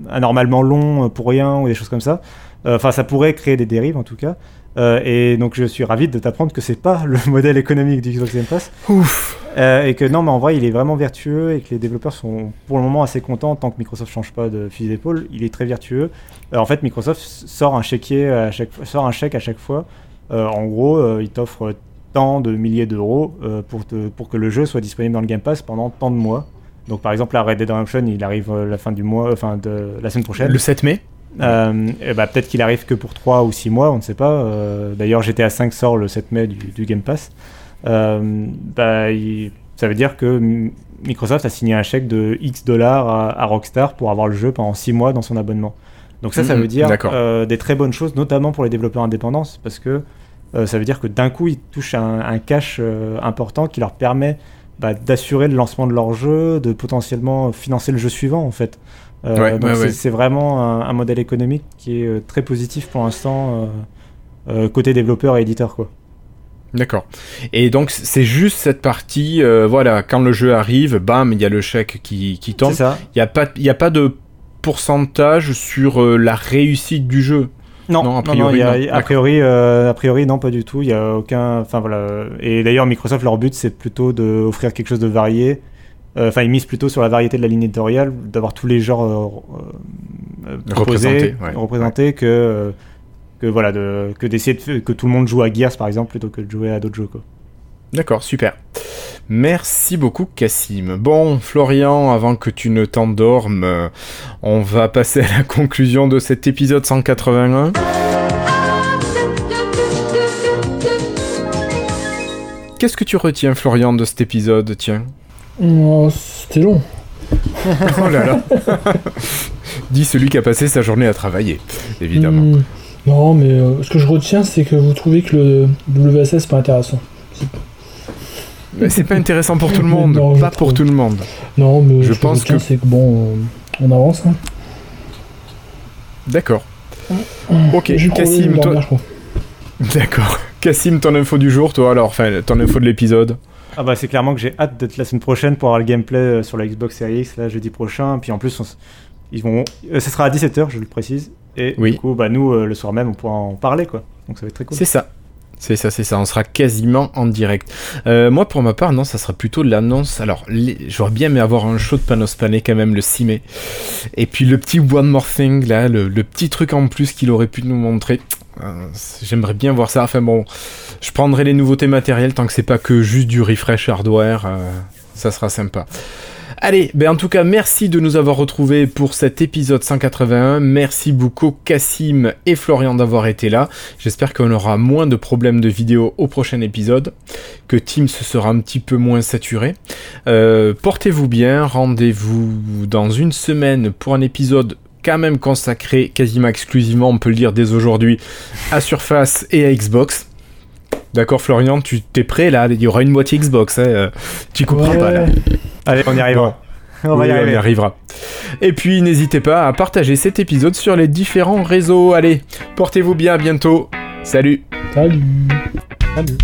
anormalement longs pour rien ou des choses comme ça. Euh, Enfin, ça pourrait créer des dérives en tout cas. Et donc je suis ravi de t'apprendre que c'est pas le modèle économique du Xbox Game Pass. Ouf et que non, mais en vrai, il est vraiment vertueux et que les développeurs sont pour le moment assez contents tant que Microsoft change pas de fusil d'épaule. Il est très vertueux. En fait, Microsoft sort un chéquier à chaque sort un chèque à chaque fois. En gros, il t'offre tant de milliers d'euros euh, pour, te- pour que le jeu soit disponible dans le Game Pass pendant tant de mois. Donc, par exemple, la Red Dead Redemption, il arrive euh, la fin du mois, enfin de la semaine prochaine. Le 7 mai Euh, et bah, peut-être qu'il arrive que pour 3 ou 6 mois, on ne sait pas. D'ailleurs, GTA 5 sort le 7 mai du, du Game Pass. Bah, il- ça veut dire que Microsoft a signé un chèque de X dollars à, à Rockstar pour avoir le jeu pendant 6 mois dans son abonnement. Donc ça, ça Mhm, veut dire euh, des très bonnes choses, notamment pour les développeurs indépendants, parce que euh, ça veut dire que d'un coup, ils touchent un, un cash euh, important qui leur permet bah, d'assurer le lancement de leur jeu, de potentiellement financer le jeu suivant, en fait. Euh, Ouais, donc ouais, c'est ouais. vraiment un, un modèle économique qui est très positif pour l'instant côté développeur et éditeur quoi. D'accord. Et donc c'est juste cette partie, voilà, quand le jeu arrive, bam, il y a le chèque qui, qui tombe. Il n'y a, pas- y a pas de pourcentage sur la réussite du jeu. Non, Non, a priori, a- non. a D'accord. priori, euh, a priori non pas du tout. Il y a aucun, enfin voilà. Et d'ailleurs Microsoft leur but c'est plutôt d'offrir quelque chose de varié. Euh, Enfin ils misent plutôt sur la variété de la ligne éditoriale, d'avoir tous les genres euh, proposés, Représentés, ouais. représentés que que voilà de, que d'essayer de que tout le monde joue à Gears par exemple plutôt que de jouer à d'autres jeux. D'accord, super. Merci beaucoup, Cassim. Bon, Florian, avant que tu ne t'endormes, euh, on va passer à la conclusion de cet épisode 181. Qu'est-ce que tu retiens, Florian, de cet épisode, tiens? Oh, C'était long. Oh là là Dit celui qui a passé sa journée à travailler, évidemment. Hmm, non, mais euh, ce que je retiens, c'est que vous trouvez que le WSS c'est pas intéressant. Mais c'est pas intéressant pour tout le monde, Non, pas pour tout le monde. Non, mais Je pense que- c'est que bon, on avance. Hein. D'accord. Ok, J'ai trouvé Cassim, toi... dernière, je crois. D'accord. Cassim, ton info du jour, toi alors, enfin, ton info de l'épisode. Ah bah c'est clairement que j'ai hâte d'être la semaine prochaine pour avoir le gameplay euh, sur la Xbox Series X là jeudi prochain. Puis en plus on s- ils vont, euh, ce sera à 17h je le précise. Et Oui. du coup bah nous euh, le soir même on pourra en parler quoi. Donc ça va être très cool. C'est ça. C'est ça, c'est ça. On sera quasiment en direct. Euh, moi, pour ma part, non, ça sera plutôt de l'annonce. Alors, j'aurais bien aimé avoir un show de Panos Pané quand même le 6 mai. Et puis le petit One More Thing, là, le, le petit truc en plus qu'il aurait pu nous montrer. Euh, J'aimerais bien voir ça. Enfin bon, je prendrai les nouveautés matérielles tant que c'est pas que juste du refresh hardware. euh, ça sera sympa. Allez, ben en tout cas, merci de nous avoir retrouvés pour cet épisode 181. Merci beaucoup Cassim et Florian d'avoir été là. J'espère qu'on aura moins de problèmes de vidéo au prochain épisode, que Teams sera un petit peu moins saturé. Euh, Portez-vous bien, rendez-vous dans une semaine pour un épisode quand même consacré quasiment exclusivement, on peut le dire dès aujourd'hui, à Surface et à Xbox. D'accord Florian, tu t'es prêt là? Il y aura une moitié Xbox, hein, euh, tu comprends pas là. Allez, on y arrivera. On va Oui, y arriver. arrivera. Et puis n'hésitez pas à partager cet épisode sur les différents réseaux. Allez, portez-vous bien, à bientôt. Salut Salut. Salut.